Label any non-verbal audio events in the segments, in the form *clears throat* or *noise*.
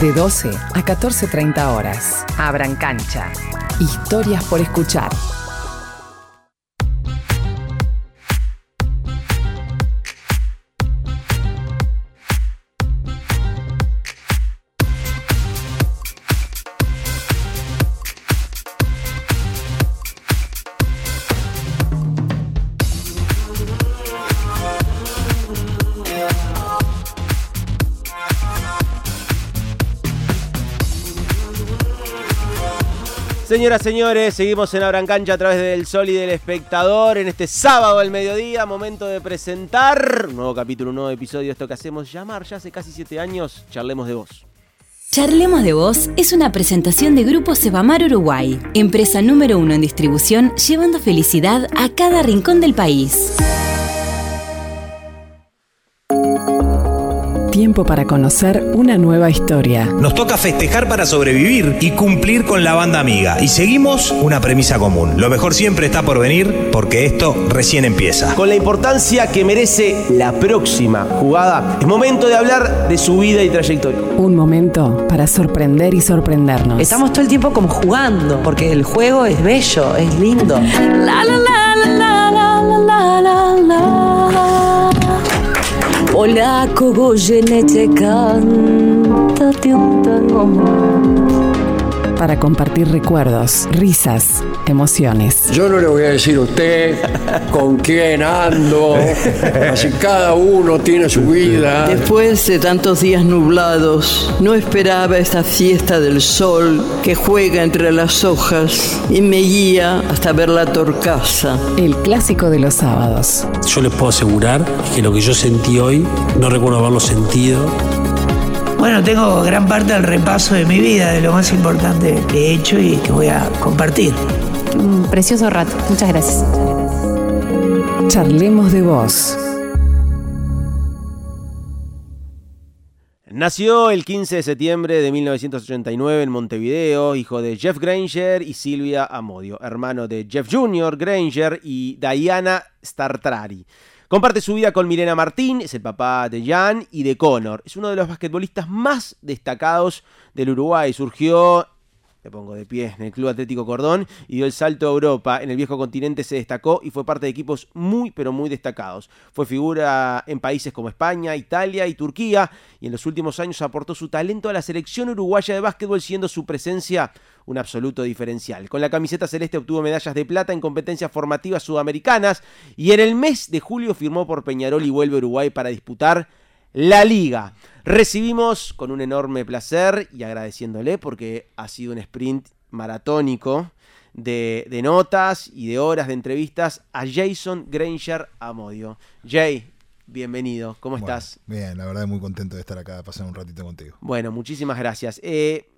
De 12 a 14.30 horas. Abran cancha. Historias por escuchar. Señoras, señores, seguimos en Abran Cancha a través del Sol y del Espectador en este sábado al mediodía, momento de presentar un nuevo capítulo, un nuevo episodio, esto que hacemos llamar ya hace casi siete años, Charlemos de Vos. Charlemos de Voz es una presentación de Grupo Cebamar Uruguay, empresa número uno en distribución, llevando felicidad a cada rincón del país. Tiempo para conocer una nueva historia. Nos toca festejar para sobrevivir y cumplir con la banda amiga. Y seguimos una premisa común. Lo mejor siempre está por venir porque esto recién empieza. Con la importancia que merece la próxima jugada, es momento de hablar de su vida y trayectoria. Un momento para sorprender y sorprendernos. Estamos todo el tiempo como jugando, porque el juego es bello, es lindo. La, la, la, la, la, la, la, la, Hola, como te canta de un tango Para compartir recuerdos, risas, emociones. Yo no le voy a decir a usted con quién ando, así cada uno tiene su vida. Después de tantos días nublados, no esperaba esta fiesta del sol que juega entre las hojas y me guía hasta ver la torcaza. El clásico de los sábados. Yo les puedo asegurar que lo que yo sentí hoy, no recuerdo haberlo sentido. Bueno, tengo gran parte del repaso de mi vida, de lo más importante que he hecho y que voy a compartir. Un precioso rato. Muchas gracias. Charlemos de vos. Nació el 15 de septiembre de 1989 en Montevideo, hijo de Jeff Granger y Silvia Amodio, hermano de Jeff Jr. Granger y Diana Startrari. Comparte su vida con Milena Martín, es el papá de Jan y de Connor. Es uno de los basquetbolistas más destacados del Uruguay. Surgió me pongo de pie en el Club Atlético Cordón y dio el salto a Europa. En el viejo continente se destacó y fue parte de equipos muy pero muy destacados. Fue figura en países como España, Italia y Turquía y en los últimos años aportó su talento a la selección uruguaya de básquetbol siendo su presencia un absoluto diferencial. Con la camiseta celeste obtuvo medallas de plata en competencias formativas sudamericanas y en el mes de julio firmó por Peñarol y vuelve a Uruguay para disputar la liga. Recibimos con un enorme placer y agradeciéndole porque ha sido un sprint maratónico de, de notas y de horas de entrevistas a Jason Granger Amodio. Jay, bienvenido, ¿cómo Bueno, estás? Bien, la verdad muy contento de estar acá, pasar un ratito contigo. Bueno, muchísimas gracias. Eh,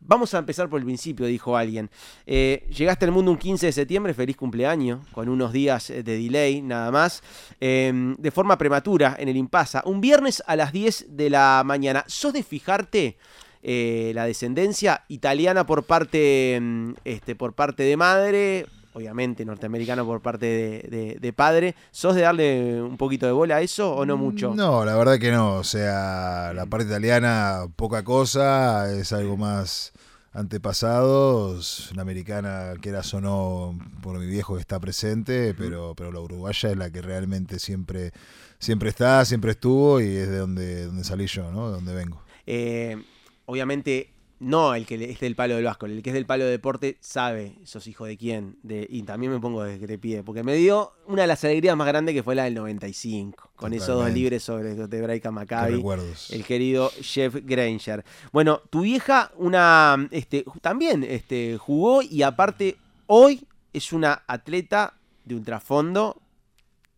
vamos a empezar por el principio, dijo alguien. Eh, llegaste al mundo un 15 de septiembre, feliz cumpleaños, con unos días eh, de delay nada más, eh, de forma prematura en el Impasa. Un viernes a las 10 de la mañana. ¿Sos de fijarte eh, la descendencia italiana por parte, mm, este, por parte de madre? Obviamente norteamericano por parte de, de- de padre. ¿Sos de darle un poquito de bola a eso o no mucho? No, la verdad que no. O sea, la parte italiana, poca cosa, es algo más antepasados. La americana, quieras o no, por mi viejo que está presente, pero, pero la uruguaya es la que realmente siempre, siempre está, siempre estuvo y es de donde, donde salí yo, ¿no? De donde vengo. Eh, obviamente, no el que es del palo del Vasco, el que es del palo de deporte sabe, sos hijo de quién. De, y también me pongo de que te pide, porque me dio una de las alegrías más grandes que fue la del 95, con esos dos libres sobre de Braica Qué Maccabi. El querido Jeff Granger. Bueno, tu vieja, una este, también este, jugó y aparte hoy es una atleta de ultrafondo,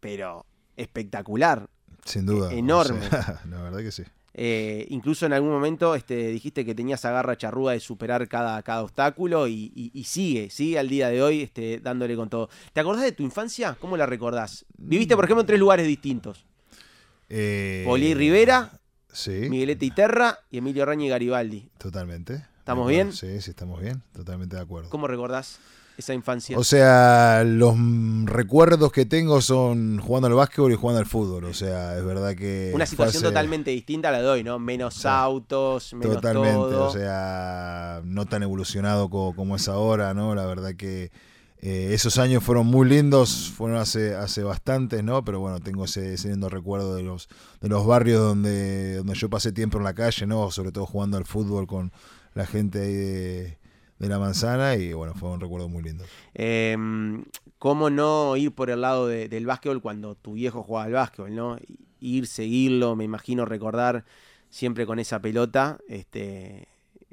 pero espectacular. Sin duda. Enorme. o sea, *laughs* la verdad que sí. Eh, incluso en algún momento este, dijiste que tenías agarra charruda de superar cada, cada obstáculo y, y- y sigue, sigue al día de hoy este, dándole con todo. ¿Te acordás de tu infancia? ¿Cómo la recordás? Viviste, por ejemplo, en tres lugares distintos. Eh, Poli Rivera, Sí, Miguelete Iterra y Emilio Raña y Garibaldi. totalmente. ¿Estamos bien? Sí, sí, estamos bien. Totalmente de acuerdo. ¿Cómo recordás esa infancia? O sea, los recuerdos que tengo son jugando al básquetbol y jugando al fútbol. O sea, es verdad que. Una situación hace- totalmente distinta la de hoy, ¿no? Menos autos, menos Totalmente, todo. o sea, no tan evolucionado co- como, es ahora, ¿no? La verdad que eh, esos años fueron muy lindos, fueron hace, hace bastantes, ¿no? Pero bueno, tengo ese, ese lindo recuerdo de los, de los barrios donde, donde yo pasé tiempo en la calle, ¿no? Sobre todo jugando al fútbol con la gente ahí de, de la manzana y bueno, fue un recuerdo muy lindo. Eh, ¿Cómo no ir por el lado de- del básquetbol cuando tu viejo jugaba al básquetbol, ¿no? Ir, seguirlo, me imagino recordar siempre con esa pelota, este,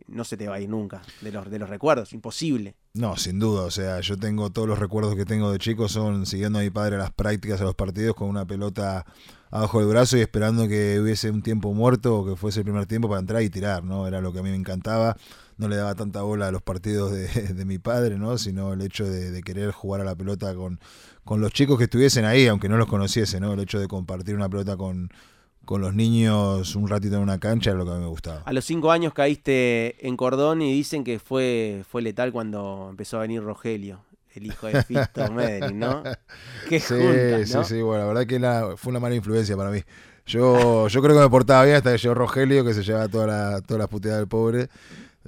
no se te va a ir nunca de los, de los recuerdos, imposible. No, sin duda, o sea, yo tengo todos los recuerdos que tengo de chico son siguiendo a mi padre a las prácticas, a los partidos con una pelota abajo del brazo y esperando que hubiese un tiempo muerto o que fuese el primer tiempo para entrar y tirar, ¿no? Era lo que a mí me encantaba. No le daba tanta bola a los partidos de, *laughs* de mi padre, ¿no? Sino el hecho de, de querer jugar a la pelota con, con los chicos que estuviesen ahí, aunque no los conociese, ¿no? El hecho de compartir una pelota con, con los niños un ratito en una cancha era lo que a mí me gustaba. A los cinco años caíste en cordón y dicen que fue, fue letal cuando empezó a venir Rogelio, el hijo de Fito *laughs* Medellín, ¿no? Qué sí, juntas, ¿no? sí, sí, bueno, la verdad que la- fue una mala influencia para mí. Yo, yo creo que me portaba bien hasta que llegó Rogelio, que se llevaba toda la, todas las puteadas del pobre.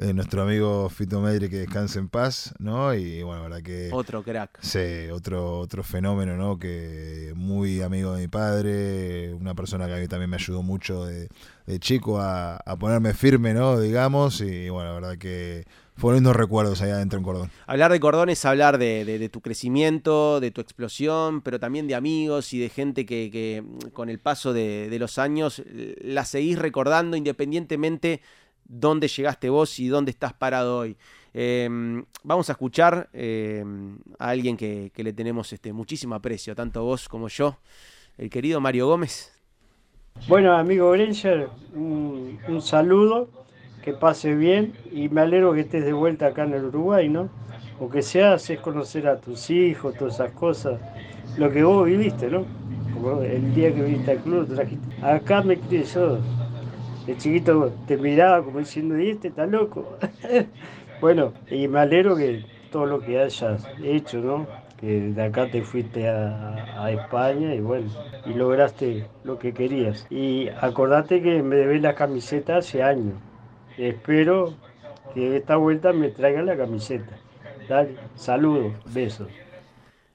Eh, nuestro amigo Fito Medri, que descanse en paz, ¿no? Y bueno, la verdad que. Otro crack. Sí, otro, otro fenómeno, ¿no? Que muy amigo de mi padre, una persona que a mí también me ayudó mucho de, de chico a, a ponerme firme, ¿no? Digamos, y bueno, la verdad que fueron lindos recuerdos allá adentro en Cordón. Hablar de cordón es hablar de, de- de tu crecimiento, de tu explosión, pero también de amigos y de gente que, que, mm, con el paso de, de los años eh, la seguís recordando independientemente dónde llegaste vos y dónde estás parado hoy. Eh, vamos a escuchar eh, a alguien que, le tenemos este, muchísimo aprecio, tanto vos como yo, el querido Mario Gómez. Bueno, amigo Granger, un, saludo, que pase bien y me alegro que estés de vuelta acá en el Uruguay, ¿no? Lo que se hace es conocer a tus hijos, todas esas cosas, lo que vos viviste, ¿no? Como el día que viniste al club, trajiste. Acá me crié yo, de chiquito te miraba como diciendo, ¿y este está loco? *laughs* bueno, y me alegro que todo lo que hayas hecho, ¿no? Que de acá te fuiste a, a España y bueno, y lograste lo que querías. Y acordate que me debes la camiseta hace años. Espero que esta vuelta me traigan la camiseta. Dale, saludos, besos.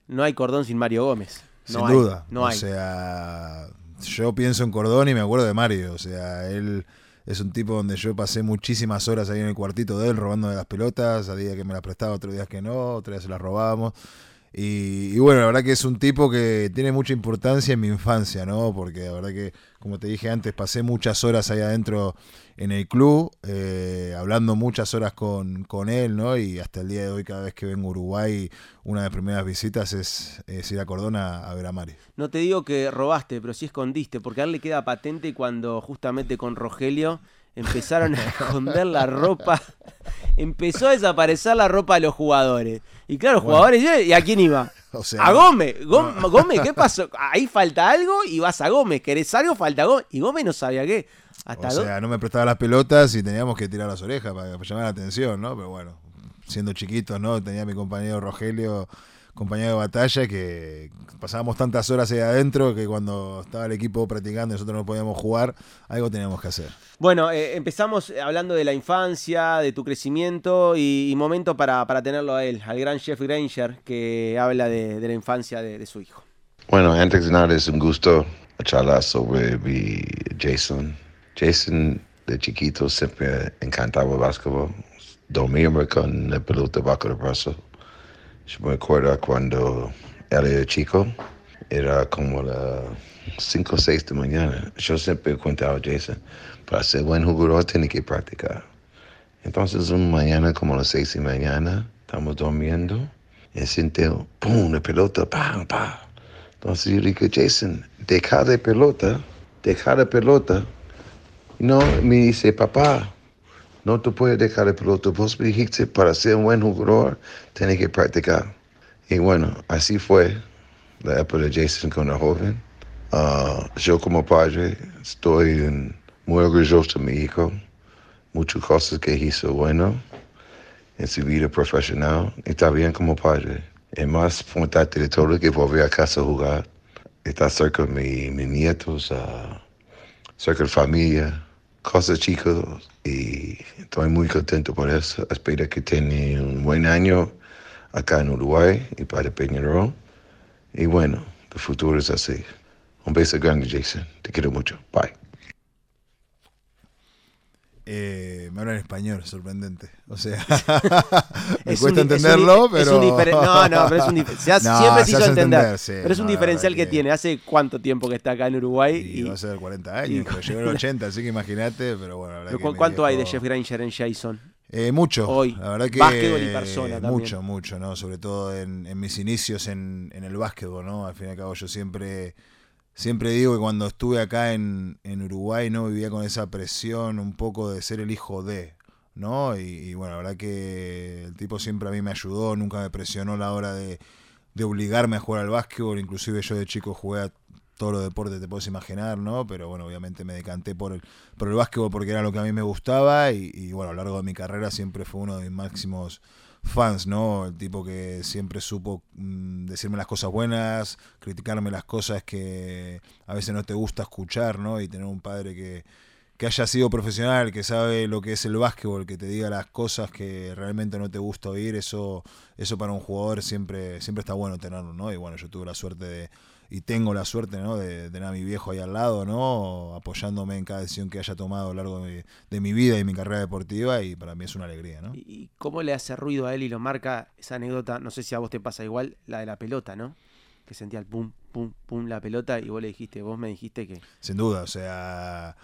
No hay cordón sin Mario Gómez. No Sin hay, duda. No o hay. sea, yo pienso en Cordón y me acuerdo de Mario. O sea, él es un tipo donde yo pasé muchísimas horas ahí en el cuartito de él robando de las pelotas. A día que me las prestaba, otros días que no, otros días se las robábamos. Y, bueno, la verdad que es un tipo que tiene mucha importancia en mi infancia, ¿no? Porque la verdad que, como te dije antes, pasé muchas horas ahí adentro en el club, eh, hablando muchas horas con, con él, ¿no? Y hasta el día de hoy, cada vez que vengo a Uruguay, una de las primeras visitas es, ir a Cordona a ver a Mario. No te digo que robaste, pero sí escondiste, porque a él le queda patente cuando justamente con Rogelio empezaron a *laughs* esconder la ropa. Empezó a desaparecer la ropa de los jugadores. Y claro, los Bueno. jugadores. ¿y a quién iba? *laughs* O sea, a Gómez. Gómez, ¿qué *laughs* pasó? Ahí falta algo y vas a Gómez. ¿Querés algo? Falta Gómez. Y Gómez no sabía qué. Hasta O sea, no me prestaba las pelotas y teníamos que tirar las orejas para, para llamar la atención, ¿no? Pero bueno, siendo chiquitos, ¿no? Tenía a mi compañero Rogelio, compañero de batalla, que pasábamos tantas horas ahí adentro que cuando estaba el equipo practicando y nosotros no podíamos jugar, algo teníamos que hacer. Bueno, eh, empezamos hablando de la infancia, de tu crecimiento y, y momento para, para tenerlo a él, al gran Jeff Granger, que habla de, de la infancia de, de su hijo. Bueno, antes de nada es un gusto charlar sobre mi Jason. Jason de chiquito siempre encantaba el básquetbol. Dormirme con la pelota bajo el brazo. Yo me acuerdo cuando era chico, era como las 5 o 6 de mañana. Yo siempre contaba a Jason, para ser buen jugador tiene que practicar. Entonces, una mañana, como las 6 de mañana, estamos durmiendo y siento, ¡pum!, la pelota, ¡pam, pam! Entonces yo digo, Jason, deja de pelota, deja de pelota. No, me dice, papá, no te puedes dejar de pelota. Vos me dijiste, para ser un buen jugador, tienes que practicar. Y bueno, así fue la época de Jason cuando joven. Ah, yo como padre estoy muy orgulloso de mi hijo. Muchas cosas que hizo bueno. en su vida profesional y bien como padre. Es más importante de todo que volver a casa a jugar, estar cerca de mi- mis nietos, ah, cerca de familia, cosas chicas y estoy muy contento por eso. Espero que tenga un buen año acá en Uruguay y para Peñarol. Y bueno, el futuro es así. Un beso grande, Jason. Te quiero mucho. Bye. Eh, me habla en español, sorprendente. O sea, *laughs* *laughs* me Es cuesta un di- es un entenderlo, di- es pero. un no, no, pero es un dif- *laughs* se hace- No, siempre se se hizo entender. entender, sí, pero es un no, diferencial verdad que, tiene. ¿Hace cuánto tiempo que está acá en Uruguay? Y, Y, va a ser 40 años, pero llegó en el 80, así que imagínate, pero bueno, la verdad pero que ¿cu- mi ¿Cuánto hay de Jeff Granger en Jason? Eh, mucho. Hoy. La verdad que Básquetbol y persona también. Mucho, mucho, ¿no? Sobre todo en, en mis inicios en, en el básquetbol, ¿no? Al fin y al cabo yo siempre, siempre digo que cuando estuve acá en, en Uruguay, ¿no? Vivía con esa presión un poco de ser el hijo de, ¿no? Y, y bueno, la verdad que el tipo siempre a mí me ayudó, nunca me presionó a la hora de, de obligarme a jugar al básquetbol, inclusive yo de chico jugué a todos los deportes te puedes imaginar, ¿no? Pero bueno, obviamente me decanté por el, por el básquetbol porque era lo que a mí me gustaba y, bueno, a lo largo de mi carrera siempre fue uno de mis máximos fans, ¿no? El tipo que siempre supo mm, decirme las cosas buenas, criticarme las cosas que a veces no te gusta escuchar, ¿no? Y tener un padre que, que haya sido profesional, que sabe lo que es el básquetbol, que te diga las cosas que realmente no te gusta oír, eso, eso para un jugador siempre, siempre está bueno tenerlo, ¿no? Y bueno, yo tuve la suerte de, y tengo la suerte, ¿no? De, tener a mi viejo ahí al lado, ¿no? Apoyándome en cada decisión que haya tomado a lo largo de, de mi vida y mi carrera deportiva y para mí es una alegría, ¿no? ¿Y cómo le hace ruido a él y lo marca esa anécdota? No sé si a vos te pasa igual, la de la pelota, ¿no? Que sentía el pum, pum, pum la pelota y vos le dijiste, vos me dijiste que... Sin duda, o sea,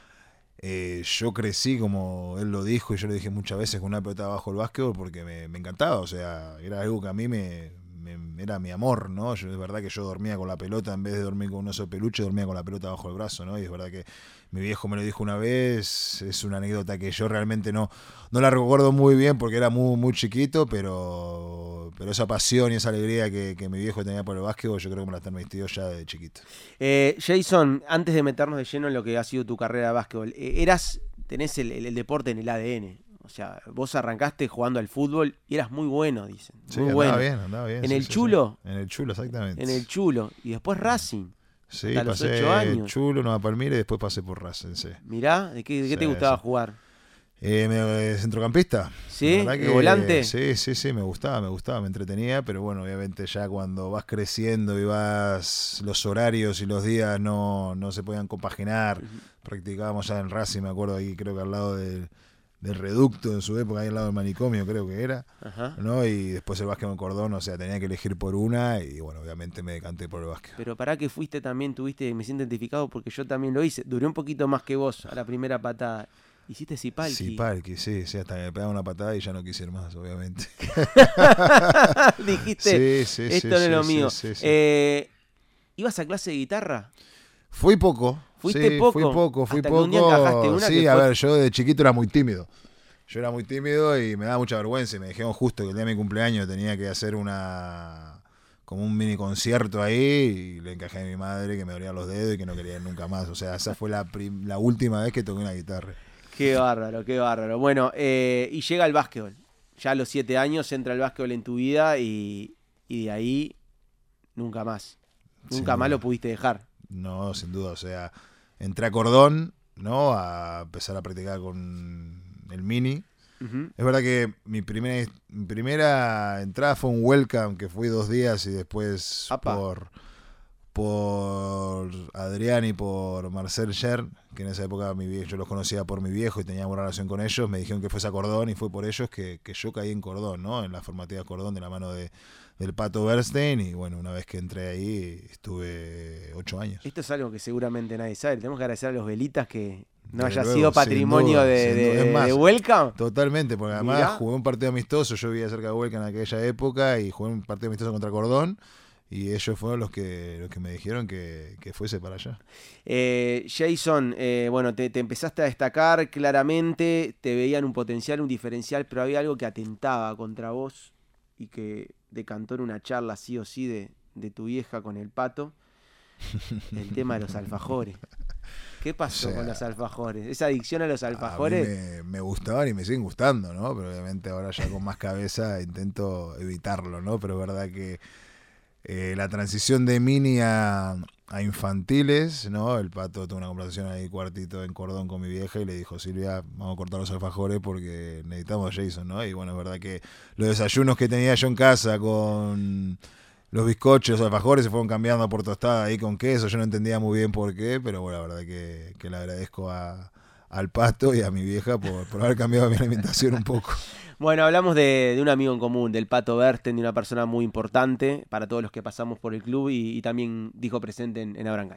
eh, yo crecí como él lo dijo y yo lo dije muchas veces con una pelota bajo el básquetbol porque me, me encantaba, o sea, era algo que a mí me, me- era mi amor, ¿no? Yo, es verdad que yo dormía con la pelota, en vez de dormir con un oso peluche, dormía con la pelota bajo el brazo, ¿no? Y es verdad que mi viejo me lo dijo una vez, es una anécdota que yo realmente no, no la recuerdo muy bien porque era muy, muy chiquito, pero, pero esa pasión y esa alegría que, mi viejo tenía por el básquetbol, yo creo que me la transmitió ya de chiquito. Eh, Jason, antes de meternos de lleno en lo que ha sido tu carrera de básquetbol, eh, eras, tenés el, el- el deporte en el ADN. Sea, vos arrancaste jugando al fútbol y eras muy bueno, dicen. Sí, muy andaba bueno. bien, andaba bien. En sí, el sí, chulo. En el chulo, exactamente. En el chulo. Y después Racing. Sí, hasta los pasé ocho años. chulo, Nueva Palmira y después pasé por Racing, sí. Mirá, ¿de qué, de qué te gustaba jugar? Eh, me- centrocampista. ¿Sí? La verdad ¿De volante? Sí, sí, sí, me gustaba, me gustaba, me entretenía, pero bueno, obviamente ya cuando vas creciendo y vas, los horarios y los días no, no se podían compaginar. Practicábamos ya en Racing, me acuerdo ahí, creo que al lado del, del reducto en su época, ahí al lado del manicomio, creo que era. Ajá. ¿no? Y después el básquet en cordón, o sea, tenía que elegir por una y bueno, obviamente me decanté por el básquet. Pero para que fuiste también, tuviste, me siento identificado porque yo también lo hice. Duré un poquito más que vos a la primera patada. Hiciste Zipalki. Sí, Palki, sí, sí, hasta que me pegaba una patada y ya no quise ir más, obviamente. *laughs* Dijiste, Sí, sí, esto sí, no es lo mío. Eh, ¿Ibas a clase de guitarra? Fui poco. ¿Fuiste sí, poco? Fui poco, fui Hasta poco. un día encajaste una sí, que a fue- ver, yo de chiquito era muy tímido. Yo era muy tímido y me daba mucha vergüenza. Y me dijeron justo que el día de mi cumpleaños tenía que hacer una. como un mini concierto ahí. Y le encajé a mi madre que me dolían los dedos y que no quería ir nunca más. O sea, esa fue la, la última vez que toqué una guitarra. Qué bárbaro, qué bárbaro. Bueno, eh, y llega el básquetbol. Ya a los siete años entra el básquetbol en tu vida y, y de ahí nunca más. Nunca más lo pudiste dejar. No, sin duda. O sea, entré a cordón, ¿no? A empezar a practicar con el mini. Es verdad que mi primera, mi primera entrada fue un welcome que fui dos días y después Apa. por por Adrián y por Marcel Scher, que en esa época mi vie- yo los conocía por mi viejo y tenía buena relación con ellos, me dijeron que fuese a Cordón y fue por ellos que, que yo caí en Cordón, ¿no? En la formativa Cordón de la mano de, del Pato Bernstein y bueno, una vez que entré ahí estuve ocho años. Esto es algo que seguramente nadie sabe. Tenemos que agradecer a los velitas que no haya luego, sido patrimonio duda, de, de, más, Welcome. Totalmente, porque además Mirá. jugué un partido amistoso, yo vivía cerca de Huelca en aquella época y jugué un partido amistoso contra Cordón y ellos fueron los que los que me dijeron que, que fuese para allá. Eh, Jason, eh, bueno, te, te empezaste a destacar claramente, te veían un potencial, un diferencial, pero había algo que atentaba contra vos y que decantó en una charla sí o sí de, de tu vieja con el pato, *laughs* el tema de los alfajores. ¿Qué pasó O sea, con los alfajores? Esa adicción a los A mí alfajores. me, me gustaban y me siguen gustando, ¿no? Pero obviamente ahora ya con más cabeza intento evitarlo, ¿no? Pero es verdad que eh, la transición de mini a, a infantiles, ¿no? El pato tuvo una conversación ahí cuartito en cordón con mi vieja y le dijo, Silvia, vamos a cortar los alfajores porque necesitamos a Jason, ¿no? Y bueno, es verdad que los desayunos que tenía yo en casa con los bizcochos, los alfajores se fueron cambiando por tostada ahí con queso. Yo no entendía muy bien por qué, pero bueno, la verdad que, que le agradezco a, al pato y a mi vieja por, por haber cambiado mi alimentación un poco. *laughs* Bueno, hablamos de, un amigo en común, del Pato Berten, de una persona muy importante para todos los que pasamos por el club y, también dijo presente en, en Abran.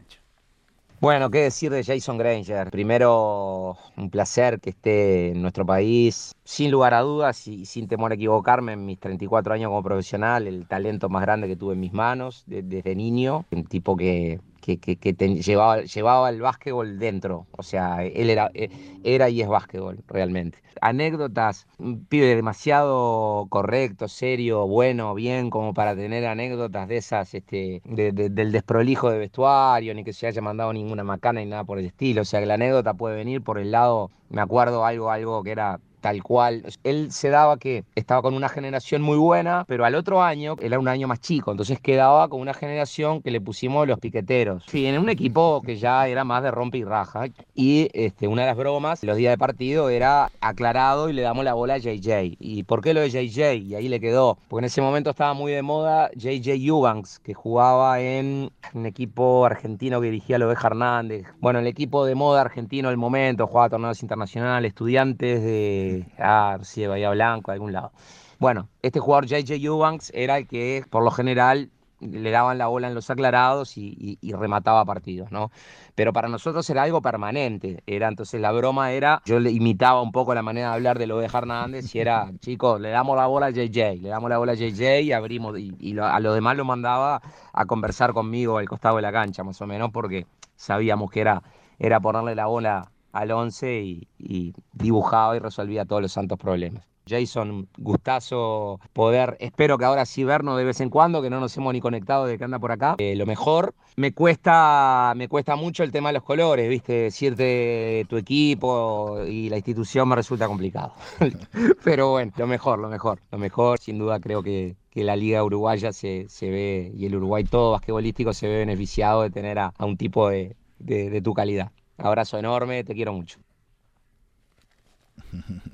Bueno, qué decir de Jason Granger. Primero, un placer que esté en nuestro país. Sin lugar a dudas y sin temor a equivocarme, en mis 34 años como profesional, el talento más grande que tuve en mis manos de- desde niño. Un tipo que, que, que- llevaba, llevaba el básquetbol dentro. O sea, él era, eh, era y es básquetbol, realmente. Anécdotas, un pibe demasiado correcto, serio, bueno, bien, como para tener anécdotas de esas, este, de- de- del desprolijo de vestuario, ni que se haya mandado ninguna macana ni nada por el estilo. O sea, que la anécdota puede venir por el lado, me acuerdo algo, algo que era tal cual. Él se daba que estaba con una generación muy buena, pero al otro año era un año más chico, entonces quedaba con una generación que le pusimos los piqueteros. Sí, en un equipo que ya era más de rompe y raja. Y este, una de las bromas, los días de partido, era aclarado y le damos la bola a JJ. ¿Y por qué lo de JJ? Y ahí le quedó. Porque en ese momento estaba muy de moda JJ Eubanks, que jugaba en un equipo argentino que dirigía a Oveja Hernández. Bueno, el equipo de moda argentino del momento, jugaba torneos internacionales, estudiantes de ah, sí, de Bahía Blanco, de algún lado. Bueno, este jugador JJ Eubanks era el que por lo general le daban la bola en los aclarados y, y- y remataba partidos, ¿no? Pero para nosotros era algo permanente, era entonces la broma era, yo le imitaba un poco la manera de hablar de lo de Hernández y era, *laughs* chicos, le damos la bola a JJ, le damos la bola a JJ y abrimos, y, y lo- a los demás lo mandaba a conversar conmigo al costado de la cancha, más o menos, porque sabíamos que era, era ponerle la bola al 11 y, y dibujaba y resolvía todos los santos problemas. Jason, gustazo poder, espero que ahora sí vernos de vez en cuando, que no nos hemos ni conectado de que anda por acá. Eh, lo mejor, me cuesta, me cuesta mucho el tema de los colores, viste, decirte tu equipo y la institución me resulta complicado. *laughs* Pero bueno, lo mejor, lo mejor, lo mejor, sin duda creo que, que la liga uruguaya se, se ve, y el Uruguay todo basquetbolístico se ve beneficiado de tener a, a un tipo de, de- de tu calidad. Abrazo enorme, te quiero mucho. *laughs*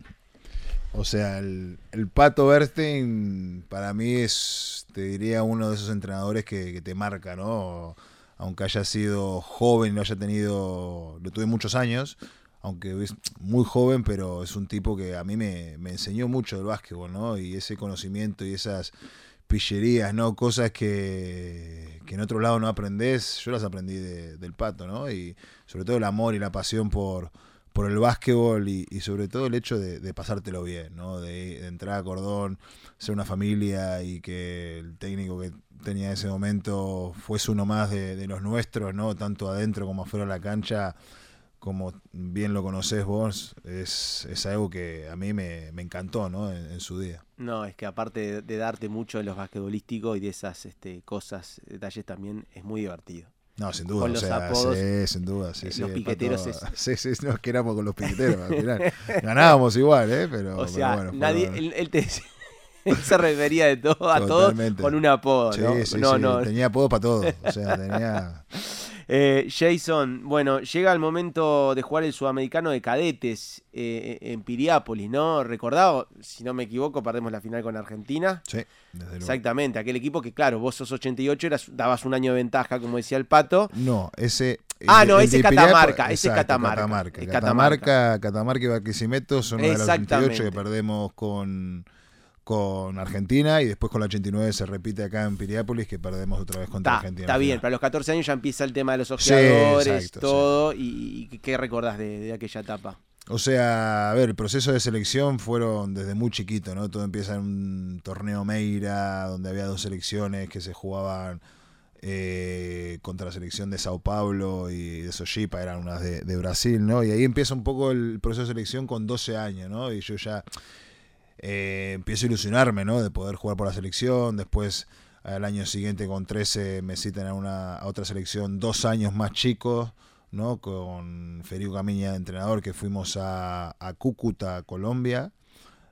O sea, el, el Pato Bernstein para mí es, te diría, uno de esos entrenadores que, te marca, ¿no? Aunque haya sido joven, lo haya tenido, lo tuve muchos años, aunque es muy joven, pero es un tipo que a mí me, me enseñó mucho del básquetbol, ¿no? Y ese conocimiento y esas pillerías, ¿no? Cosas que, que en otro lado no aprendés, yo las aprendí de- del Pato, ¿no? Y sobre todo el amor y la pasión por, por el básquetbol y, sobre todo el hecho de, pasártelo bien, ¿no? De, entrar a cordón, ser una familia y que el técnico que tenía en ese momento fuese uno más de, los nuestros, ¿no? Tanto adentro como afuera de la cancha, como bien lo conocés vos, es, es algo que a mí me, me encantó, ¿no? En su día. No, es que aparte de, de darte mucho de los basquetbolísticos y de esas este, cosas, detalles también, es muy divertido. No, sin duda, Con o los sea, apodos, sí, sin duda, sí, eh, sí, los piqueteros es- *laughs* Sí, sí, nos quedamos con los piqueteros al final. *laughs* Ganábamos igual, ¿eh? Pero, O pero sea, bueno, nadie, él, él te *laughs* él se refería de todo a todo Totalmente. con un apodo, Sí, ¿no? sí, no, sí, no. tenía apodo para todo. O sea, tenía... Eh, Jason, bueno, llega el momento de jugar el sudamericano de cadetes eh, en Piriápolis, ¿no? Recordado, si no me equivoco, perdemos la final con Argentina. Sí, desde luego. Exactamente, aquel equipo que, claro, vos sos 88, eras, dabas un año de ventaja, como decía el pato. No, ese. Ah, el- no, el ese Catamarca, ese Catamarca, Catamarca. es Catamarca, Catamarca y Barquisimeto son una de las 88 que perdemos con, con Argentina y después con la 89 se repite acá en Piriápolis que perdemos otra vez contra Argentina. está bien, para los 14 años ya empieza el tema de los Sí, ojeadores, exacto, todo. Y, y qué recordás de, de aquella etapa? O sea, a ver, el proceso de selección fueron desde muy chiquito, ¿no? Todo empieza en un torneo Meira, donde había dos selecciones que se jugaban eh, contra la selección de Sao Paulo y de Sojipa, eran unas de, de Brasil, ¿no? Y ahí empieza un poco el proceso de selección con 12 años, ¿no? Y yo ya eh, empiezo a ilusionarme, ¿no? De poder jugar por la selección, después al año siguiente con 13 me citan a, una, otra selección dos años más chicos, ¿no? Con Federico Camiña, entrenador, que fuimos a, a Cúcuta, Colombia,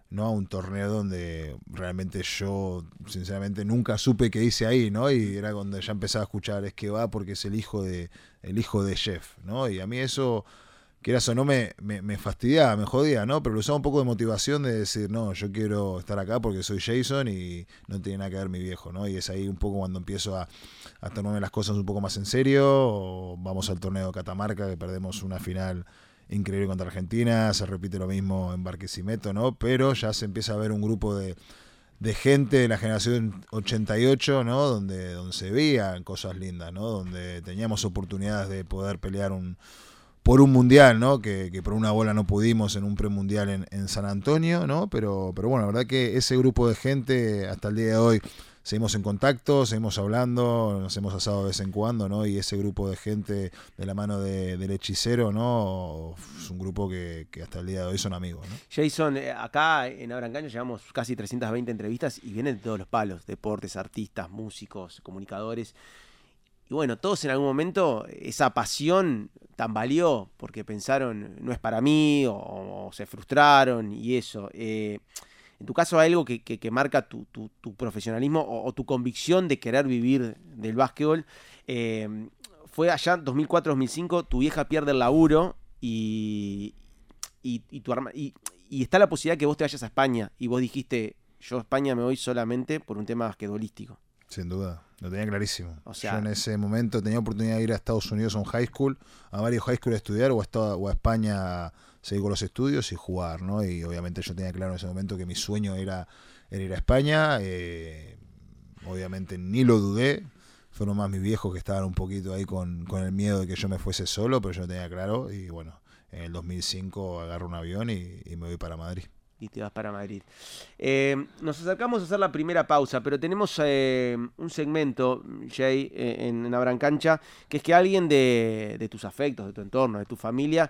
¿no? A un torneo donde realmente yo, sinceramente, nunca supe qué hice ahí, ¿no? Y era cuando ya empezaba a escuchar es que va porque es el hijo de, el hijo de Jeff, ¿no? Y a mí eso quieras o no, me, me, me, fastidiaba, me jodía, ¿no? Pero lo usaba un poco de motivación de decir, no, yo quiero estar acá porque soy Jason y no tiene nada que ver mi viejo, ¿no? Y es ahí un poco cuando empiezo a, a tomarme las cosas un poco más en serio. vamos al torneo de Catamarca, que perdemos una final increíble contra Argentina, se repite lo mismo en Barquisimeto, ¿no? Pero ya se empieza a ver un grupo de, de gente de la generación 88, ¿no? Donde, donde se veían cosas lindas, ¿no? Donde teníamos oportunidades de poder pelear un por un mundial, ¿no? Que, por una bola no pudimos en un premundial en, en San Antonio, ¿no? Pero, pero bueno, la verdad que ese grupo de gente hasta el día de hoy seguimos en contacto, seguimos hablando, nos hemos asado de vez en cuando, ¿no? Y ese grupo de gente de la mano de, del hechicero, ¿no? Es un grupo que, hasta el día de hoy son amigos. Jason, eh, acá en Abrancaño llevamos casi 320 entrevistas y vienen de todos los palos, deportes, artistas, músicos, comunicadores. Y bueno, todos en algún momento esa pasión tambaleó porque pensaron no es para mí o, se frustraron y eso. Eh, en tu caso hay algo que, que, que marca tu, tu, tu profesionalismo o, tu convicción de querer vivir del básquetbol. Eh, fue allá en 2004-2005, tu vieja pierde el laburo y, y, tu, y, y está la posibilidad que vos te vayas a España y vos dijiste, yo a España me voy solamente por un tema basquetbolístico. Sin duda, lo tenía clarísimo. O sea, yo en ese momento tenía oportunidad de ir a Estados Unidos a un high school, a varios high school a estudiar o a, o a España a seguir con los estudios y jugar, ¿no? Y obviamente yo tenía claro en ese momento que mi sueño era, era ir a España. Eh, obviamente ni lo dudé. Fueron más mis viejos que estaban un poquito ahí con, con el miedo de que yo me fuese solo, pero yo lo tenía claro. Y bueno, en el 2005 agarro un avión y, y me voy para Madrid y te vas para Madrid. Eh, nos acercamos a hacer la primera pausa, pero tenemos eh, un segmento, Jay, eh, en, en Abrancancha, que es que alguien de, de, tus afectos, de tu entorno, de tu familia,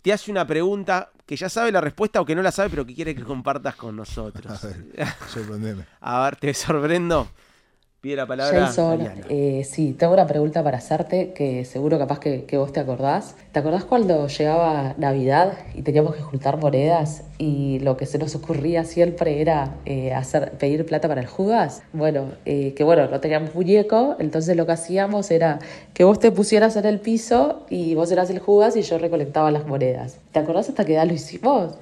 te hace una pregunta que ya sabe la respuesta o que no la sabe, pero que quiere que compartas con nosotros. *laughs* A ver, sorprendeme. *laughs* a ver, te sorprendo. Pide la palabra. Jason, eh, sí, tengo una pregunta para hacerte que seguro capaz que, que, vos te acordás. ¿Te acordás cuando llegaba Navidad y teníamos que juntar monedas y lo que se nos ocurría siempre era eh, hacer, pedir plata para el jugas? Bueno, eh, que bueno, no teníamos muñeco, entonces lo que hacíamos era que vos te pusieras en el piso y vos eras el jugas y yo recolectaba las monedas. ¿Te acordás hasta qué edad lo hicimos?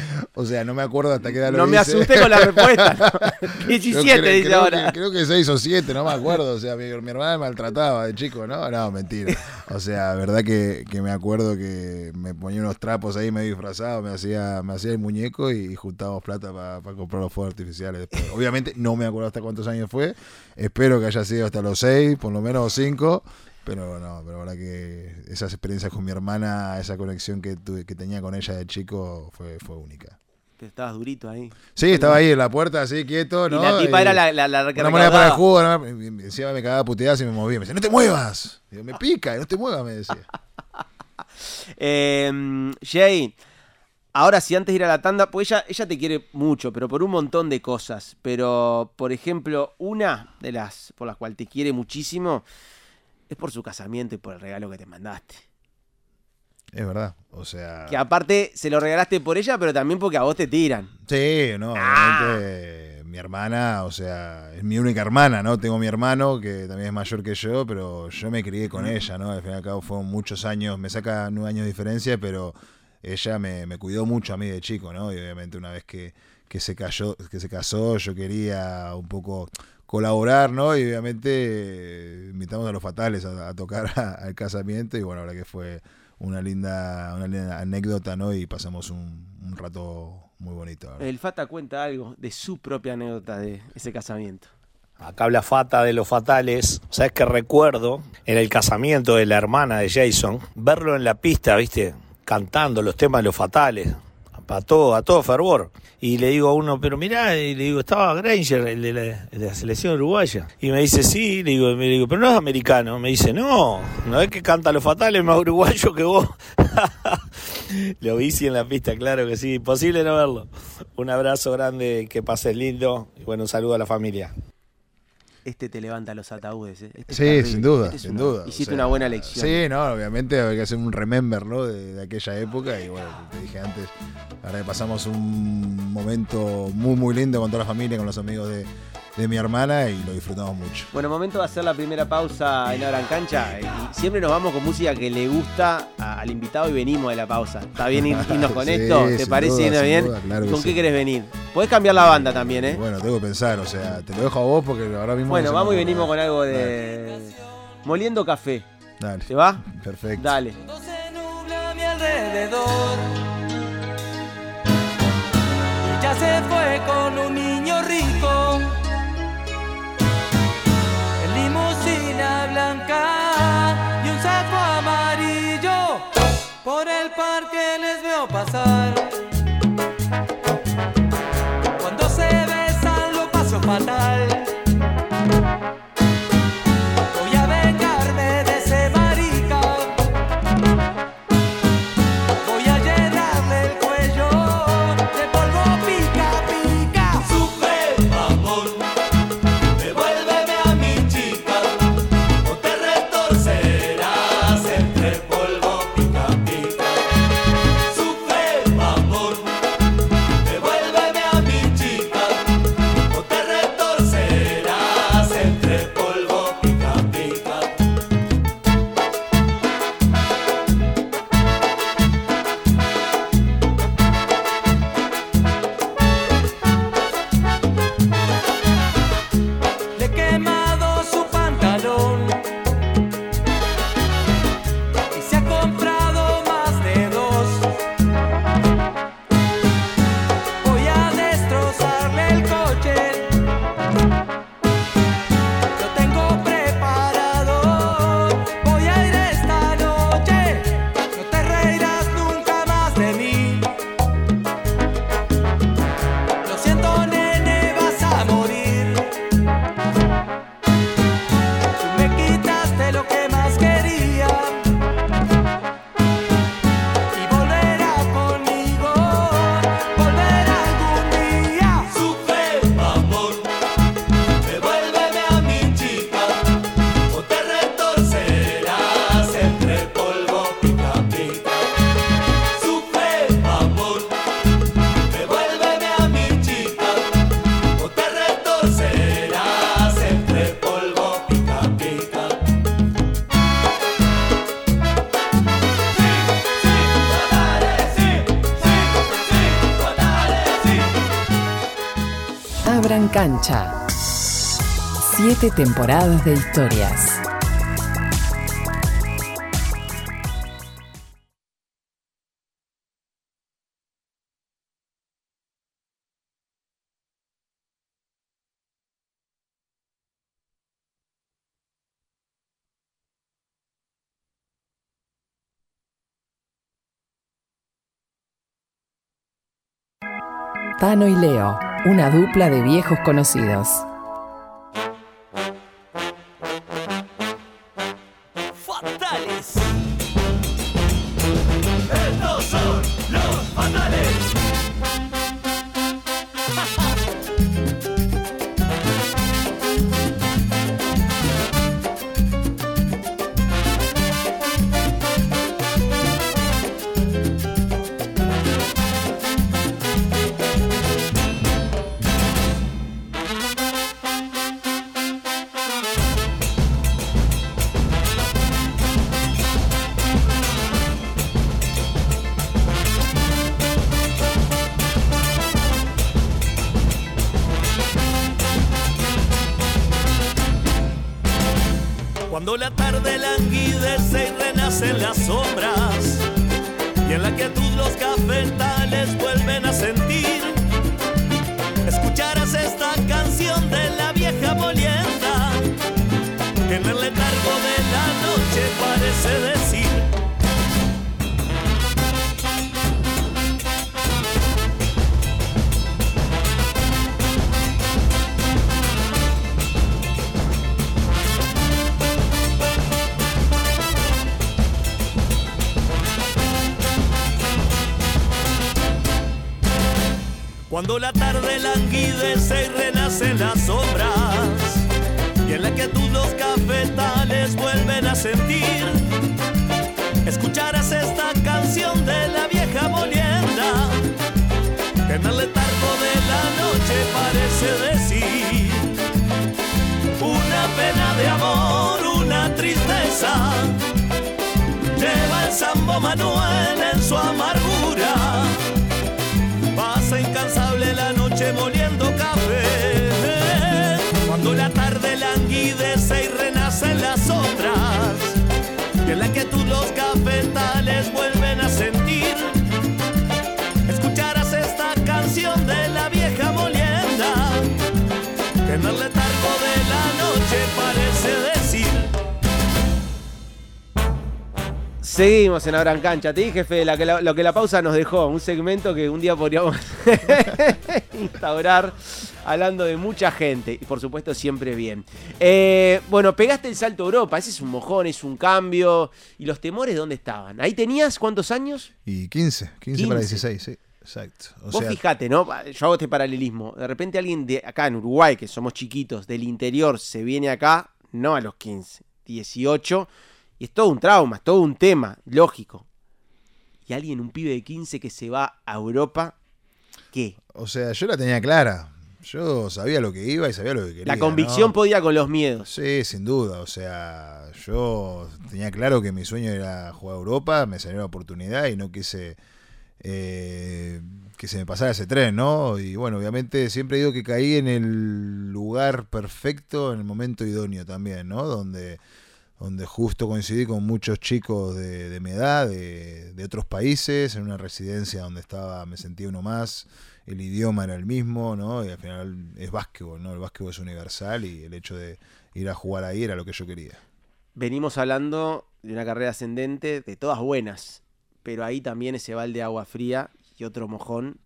*laughs* O sea, no me acuerdo hasta qué edad lo No hice. me asusté con la *laughs* respuesta. ¿no? 17 *laughs* creo, dice creo ahora. Que, creo que 6 o 7, no me acuerdo. O sea, mi, mi, hermana me maltrataba de chico, ¿no? No, mentira. O sea, verdad que, que, me acuerdo que me ponía unos trapos ahí medio disfrazado, me hacía, me hacía el muñeco y juntábamos plata para pa comprar los fuegos artificiales. Después. Obviamente no me acuerdo hasta cuántos años fue. Espero que haya sido hasta los 6, por lo menos 5. Pero no, pero la verdad que esas experiencias con mi hermana, esa conexión que, tuve, que tenía con ella de chico fue, fue única. Estabas durito ahí. Sí, estaba ahí en la puerta, así quieto, ¿no? Y la tipa y era la, la, la que Una moneda para el jugo, ¿no? encima me cagaba puteadas y me movía. Me decía, no te muevas. Digo, me pica, no te muevas, me decía. *laughs* eh, Jay, ahora sí, antes de ir a la tanda, pues ella, ella te quiere mucho, pero por un montón de cosas. Pero, por ejemplo, una de las por las cuales te quiere muchísimo es por su casamiento y por el regalo que te mandaste. Es verdad, o sea... Que aparte se lo regalaste por ella, pero también porque a vos te tiran. Sí, no, ah. obviamente mi hermana, o sea, es mi única hermana, ¿no? Tengo mi hermano que también es mayor que yo, pero yo me crié con ella, ¿no? Al fin y al cabo fueron muchos años, me saca nueve años de diferencia, pero ella me, me cuidó mucho a mí de chico, ¿no? Y obviamente una vez que, que, se, cayó, que se casó, yo quería un poco colaborar, ¿no? Y obviamente invitamos a los fatales a, a tocar *laughs* a, al casamiento y bueno, la verdad que fue una linda, una linda anécdota, ¿no? Y pasamos un, un rato muy bonito. ¿verdad? El Fata cuenta algo de su propia anécdota de ese casamiento. Acá habla Fata de los fatales. ¿Sabes que recuerdo en el casamiento de la hermana de Jason verlo en la pista, viste? Cantando los temas de los fatales a todo, a todo fervor. Y le digo a uno, pero mirá, y le digo, estaba Granger, el de, la, selección uruguaya. Y me dice, sí, le digo, pero no es americano. Me dice, no, no es que canta los fatales más uruguayo que vos. *laughs* Lo vi en la pista, claro que sí, imposible no verlo. Un abrazo grande, que pases lindo y bueno, un saludo a la familia. Este te levanta los ataúdes. ¿eh? Este es Sí, sin duda, Este es sin una- duda. Hiciste O sea, una buena elección. Sí, no, obviamente hay que hacer un remember, ¿no? De, de aquella época. Y bueno, te dije antes, que pasamos un momento muy, muy lindo con toda la familia, con los amigos de, de mi hermana y lo disfrutamos mucho. Bueno, momento de hacer la primera pausa en Abran Cancha. eh, Y siempre nos vamos con música que le gusta al invitado y venimos de la pausa. ¿Está bien ir- *laughs* irnos con Sí, esto? ¿Te parece duda, bien? duda, claro ¿Y que ¿Con sí. qué querés venir? Podés cambiar la banda también, ¿eh? Bueno, tengo que pensar, o sea, te lo dejo a vos porque ahora mismo. Bueno, no vamos y venimos con algo de. Moliendo café. Dale. ¿Te va? Perfecto. Dale. a mi alrededor. Ya se fue con un niño rico. Blanca y un saco amarillo. Por el parque les veo pasar. Cuando se besan lo paso fatal. Siete temporadas de historias. Tano y Leo, una dupla de viejos conocidos. Sambo Manuel en su amargura. Pasa incansable la noche moliendo café. Cuando la tarde languidece y renacen las otras. Y en la que tú los cafetales vuelven a Seguimos en Abran Cancha. Te dije, Fede, la que la- lo que la pausa nos dejó. Un segmento que un día podríamos *laughs* instaurar hablando de mucha gente. Y por supuesto, siempre bien. Eh, bueno, pegaste el salto a Europa. Ese es un mojón, es un cambio. ¿Y los temores dónde estaban? ¿Ahí tenías cuántos años? Y 15, 15, para 15. 16, sí, exacto. O Vos sea, fijate, ¿no? Yo hago este paralelismo. De repente alguien de acá en Uruguay, que somos chiquitos, del interior, se viene acá, no a los 15, 18, y es todo un trauma, es todo un tema, lógico. Y alguien, un pibe de 15 que se va a Europa, ¿qué? o sea, yo la tenía clara. Yo sabía lo que iba y sabía lo que quería. La convicción ¿no? podía con los miedos. Sí, sin duda. O sea, yo tenía claro que mi sueño era jugar a Europa, me salió la oportunidad y no quise eh, que se me pasara ese tren, ¿no? Y bueno, obviamente siempre digo que caí en el lugar perfecto, en el momento idóneo también, ¿no? Donde, donde justo coincidí con muchos chicos de, de mi edad, de, de otros países, en una residencia donde estaba, me sentía uno más, el idioma era el mismo, ¿no? Y al final es básquetbol, ¿no? El básquetbol es universal y el hecho de ir a jugar ahí era lo que yo quería. Venimos hablando de una carrera ascendente, de todas buenas, pero ahí también ese balde de agua fría y otro mojón,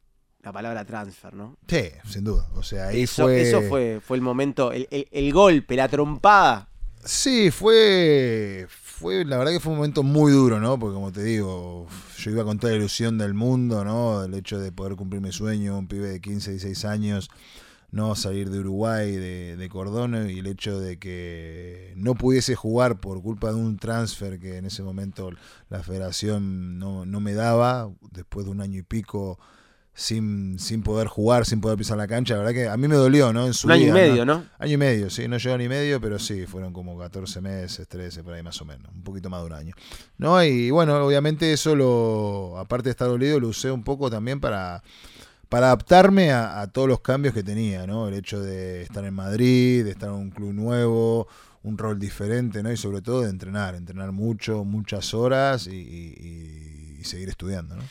la palabra transfer, ¿no? Sí, sin duda. O sea, ahí eso, fue... eso fue, fue el momento, el, el- el golpe, la trompada. Sí, fue, fue, la verdad que fue un momento muy duro, ¿no? Porque como te digo, yo iba con toda la ilusión del mundo, ¿no? El hecho de poder cumplir mi sueño, un pibe de 15, 16 años, no salir de Uruguay, de, de Cordón, y el hecho de que no pudiese jugar por culpa de un transfer que en ese momento la federación no, no me daba, después de un año y pico sin, sin poder jugar, sin poder pisar la cancha, la verdad que a mí me dolió, ¿no? En su Un año y medio, ¿no? Año y medio, sí, no llegó ni medio, pero sí, fueron como 14 meses, 13, por ahí más o menos, un poquito más de un año. ¿No? Y bueno, obviamente eso lo, aparte de estar dolido, lo usé un poco también para, para adaptarme a, a todos los cambios que tenía, ¿no? El hecho de estar en Madrid, de estar en un club nuevo, un rol diferente, ¿no? Y sobre todo de entrenar, entrenar mucho, muchas horas y, y- y seguir estudiando, ¿no?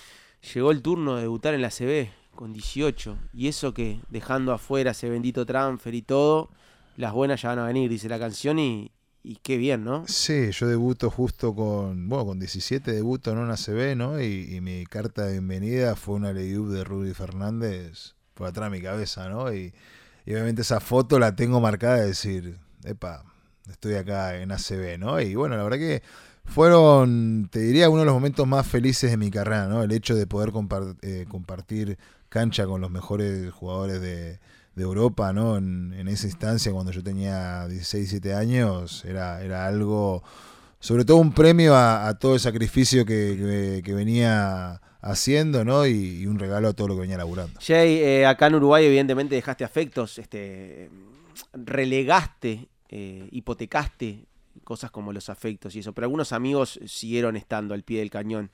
Llegó el turno de debutar en la CB con 18. Y eso que dejando afuera ese bendito transfer y todo, las buenas ya van a venir, dice la canción. Y, y qué bien, ¿no? Sí, yo debuto justo con, bueno, con 17 debuto en una CB, ¿no? Y, y mi carta de bienvenida fue una leyub de Rudy Fernández por atrás de mi cabeza, ¿no? Y, y obviamente esa foto la tengo marcada de decir, epa, estoy acá en ACB, ¿no? Y bueno, la verdad que fueron, te diría, uno de los momentos más felices de mi carrera, ¿no? El hecho de poder eh, compartir cancha con los mejores jugadores de, de Europa, ¿no? En, en esa instancia, cuando yo tenía 16, 17 años, era, era algo, sobre todo un premio a, todo el sacrificio que, que- que venía haciendo, ¿no? Y, y un regalo a todo lo que venía laburando. Jay, eh, acá en Uruguay evidentemente dejaste afectos, este, relegaste, eh, hipotecaste cosas como los afectos y eso, pero algunos amigos siguieron estando al pie del cañón,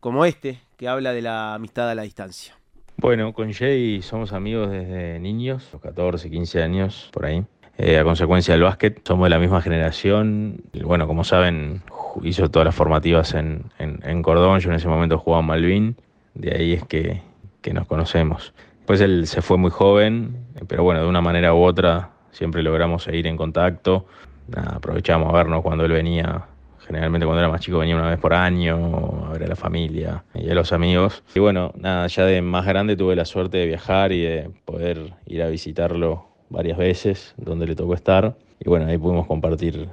como este, que habla de la amistad a la distancia. Bueno, con Jay somos amigos desde niños, los 14, 15 años, por ahí. Eh, a consecuencia del básquet, somos de la misma generación. Bueno, como saben, hizo todas las formativas en, en, en Cordón. Yo en ese momento jugaba en Malvin. De ahí es que, que nos conocemos. Después él se fue muy joven, eh, pero bueno, de una manera u otra siempre logramos seguir en contacto. Nada, aprovechamos a vernos cuando él venía. Generalmente cuando era más chico venía una vez por año a ver a la familia y a los amigos. Y bueno, nada, ya de más grande tuve la suerte de viajar y de poder ir a visitarlo varias veces, donde le tocó estar. Y bueno, ahí pudimos compartir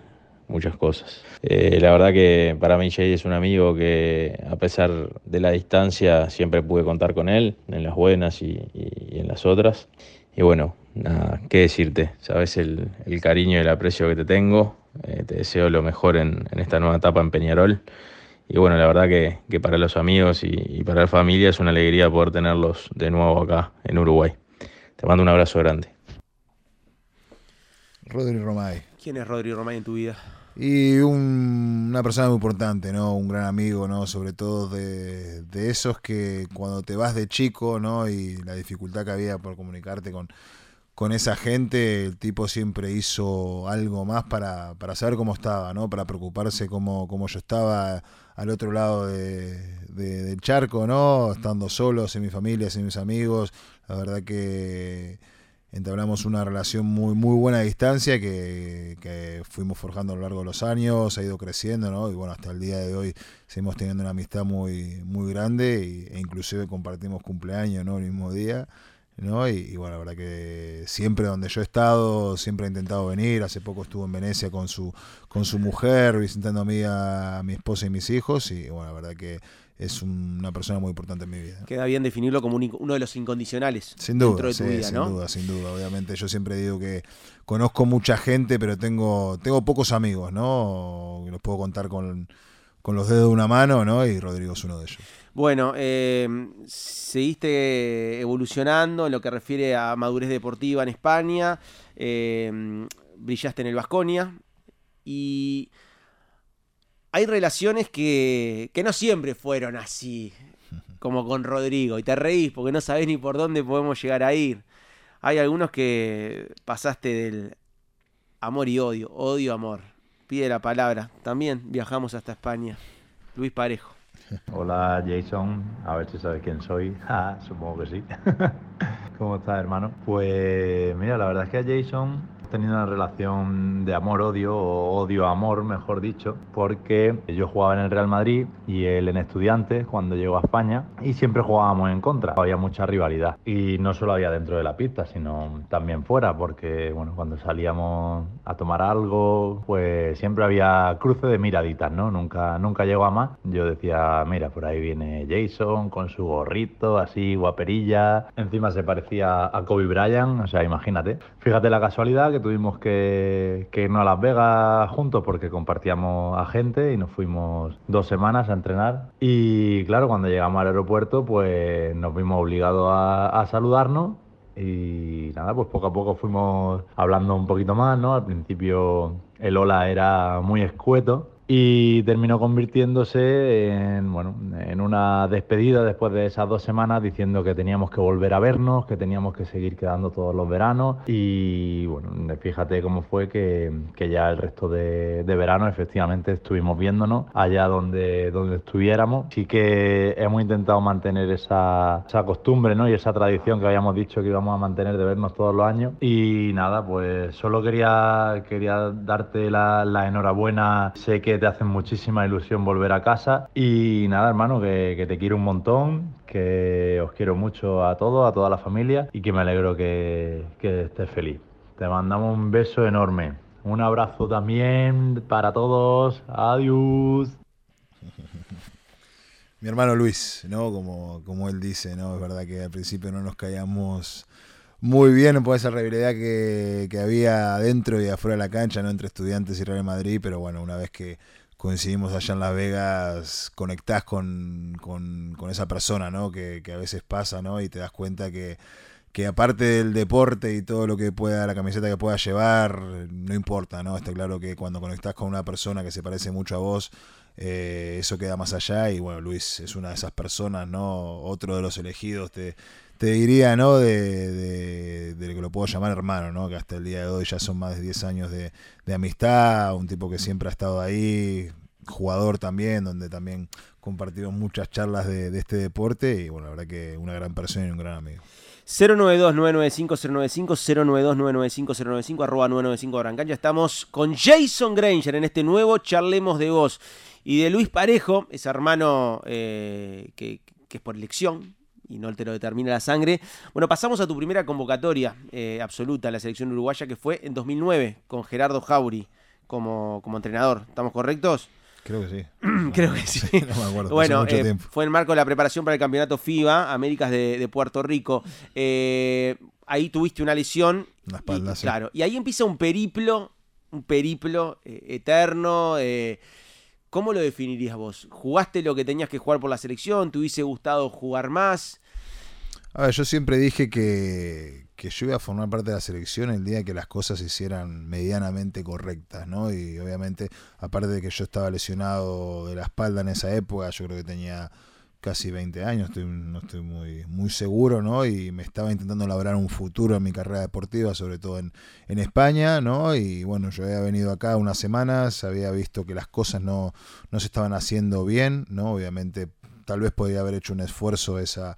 muchas cosas. Eh, la verdad que para mí Jay es un amigo que a pesar de la distancia siempre pude contar con él, en las buenas y, y- y en las otras. Y bueno, nada, qué decirte, sabes el, el cariño y el aprecio que te tengo. eh, te deseo lo mejor en, en esta nueva etapa en Peñarol. Y bueno, la verdad que, que para los amigos y, y para la familia es una alegría poder tenerlos de nuevo acá en Uruguay. Te mando un abrazo grande. Rodri Romay. ¿Quién es Rodrigo Romay en tu vida? Y un- una persona muy importante, ¿no? Un gran amigo, ¿no? Sobre todo de, de esos que cuando te vas de chico, ¿no? Y la dificultad que había por comunicarte con, con esa gente, el tipo siempre hizo algo más para, para saber cómo estaba, ¿no? Para preocuparse cómo, cómo yo estaba al otro lado de- de- del charco, ¿no? Estando solo, sin mi familia, sin mis amigos. La verdad que entablamos una relación muy muy buena a distancia que, que fuimos forjando a lo largo de los años, ha ido creciendo, ¿no? Y bueno, hasta el día de hoy seguimos teniendo una amistad muy muy grande e inclusive compartimos cumpleaños, ¿no? El mismo día, ¿no? Y, y bueno, la verdad que siempre donde yo he estado, siempre he intentado venir. Hace poco estuvo en Venecia con su con su mujer, visitando a mí, a, mi esposa y mis hijos y bueno, la verdad que es un- una persona muy importante en mi vida. Queda bien definirlo como un uno de los incondicionales Sin duda, dentro de tu vida, sin ¿no? duda, sin duda. Obviamente yo siempre digo que conozco mucha gente, pero tengo, tengo pocos amigos, ¿no? Los puedo contar con, con los dedos de una mano, ¿no? Y Rodrigo es uno de ellos. Bueno, eh, seguiste evolucionando en lo que refiere a madurez deportiva en España, eh, brillaste en el Vasconia y hay relaciones que, que no siempre fueron así, como con Rodrigo, y te reís porque no sabés ni por dónde podemos llegar a ir. Hay algunos que pasaste del amor y odio, odio, amor. Pide la palabra. También viajamos hasta España. Luis Parejo. Hola Jason, a ver si sabes quién soy. *laughs* Supongo que sí. *laughs* ¿Cómo estás, hermano? Pues mira, la verdad es que a Jason tenido una relación de amor-odio, o odio-amor, mejor dicho, porque yo jugaba en el Real Madrid y él en Estudiantes cuando llegó a España y siempre jugábamos en contra. Había mucha rivalidad y no solo había dentro de la pista, sino también fuera, porque bueno, cuando salíamos a tomar algo, pues siempre había cruce de miraditas, ¿no? Nunca, nunca llegó a más. Yo decía, mira, por ahí viene Jason con su gorrito, así guaperilla. Encima se parecía a Kobe Bryant, o sea, imagínate. Fíjate la casualidad que tuvimos que, irnos a Las Vegas juntos porque compartíamos a gente y nos fuimos dos semanas a entrenar. Y claro, cuando llegamos al aeropuerto, pues nos vimos obligados a, a saludarnos y nada, pues poco a poco fuimos hablando un poquito más, ¿no? Al principio el hola era muy escueto y terminó convirtiéndose en, bueno, en una despedida después de esas dos semanas diciendo que teníamos que volver a vernos, que teníamos que seguir quedando todos los veranos y bueno, fíjate cómo fue que, que ya el resto de, de verano efectivamente estuvimos viéndonos allá donde, donde estuviéramos. Sí que hemos intentado mantener esa, esa costumbre ¿no? y esa tradición que habíamos dicho que íbamos a mantener de vernos todos los años y nada, pues solo quería, quería darte la, la enhorabuena, sé que te hace muchísima ilusión volver a casa y nada hermano, que, que te quiero un montón, que os quiero mucho a todos, a toda la familia y que me alegro que, que estés feliz. Te mandamos un beso enorme. Un abrazo también para todos. Adiós. Mi hermano Luis, ¿no? Como, como él dice, ¿no? Es verdad que al principio no nos caíamos muy bien por esa rivalidad que, que había adentro y afuera de la cancha, ¿no? Entre estudiantes y Real Madrid, pero bueno, una vez que coincidimos allá en Las Vegas, conectás con, con, con esa persona, ¿no? Que, que a veces pasa, ¿no? Y te das cuenta que, que aparte del deporte y todo lo que pueda, la camiseta que pueda llevar, no importa, ¿no? Está claro que cuando conectás con una persona que se parece mucho a vos, eh, eso queda más allá y bueno, Luis es una de esas personas, ¿no? Otro de los elegidos, te, te diría, ¿no? De, de, lo que lo puedo llamar hermano, ¿no? Que hasta el día de hoy ya son más de 10 años de, de amistad, un tipo que siempre ha estado ahí, jugador también, donde también compartimos muchas charlas de, de este deporte y bueno, la verdad que una gran persona y un gran amigo. 092-995-095, 092-995-095, arroba 995 Brancancha. Estamos con Jason Granger en este nuevo Charlemos de Voz. Y de Luis Parejo, ese hermano eh, que, que es por elección y no te lo determina la sangre. Bueno, pasamos a tu primera convocatoria eh, absoluta a la selección uruguaya que fue en 2009 con Gerardo Jauri como, como entrenador. ¿Estamos correctos? Creo que sí. *clears throat* Creo que sí. *laughs* no me acuerdo. Bueno, eh, fue en marco de la preparación para el campeonato FIBA, Américas de, de Puerto Rico. Eh, ahí tuviste una lesión. La espalda, y, sí. Claro, y ahí empieza un periplo un periplo eterno. ¿Cómo lo definirías vos? ¿Jugaste lo que tenías que jugar por la selección? ¿Te hubiese gustado jugar más? A ver, yo siempre dije que, que yo iba a formar parte de la selección el día que las cosas se hicieran medianamente correctas, ¿no? Y obviamente, aparte de que yo estaba lesionado de la espalda en esa época, yo creo que tenía casi 20 años, estoy, no estoy muy, muy seguro, ¿no? Y me estaba intentando labrar un futuro en mi carrera deportiva, sobre todo en, en España, ¿no? Y bueno, yo había venido acá unas semanas, había visto que las cosas no, no se estaban haciendo bien, ¿no? Obviamente, tal vez podría haber hecho un esfuerzo esa,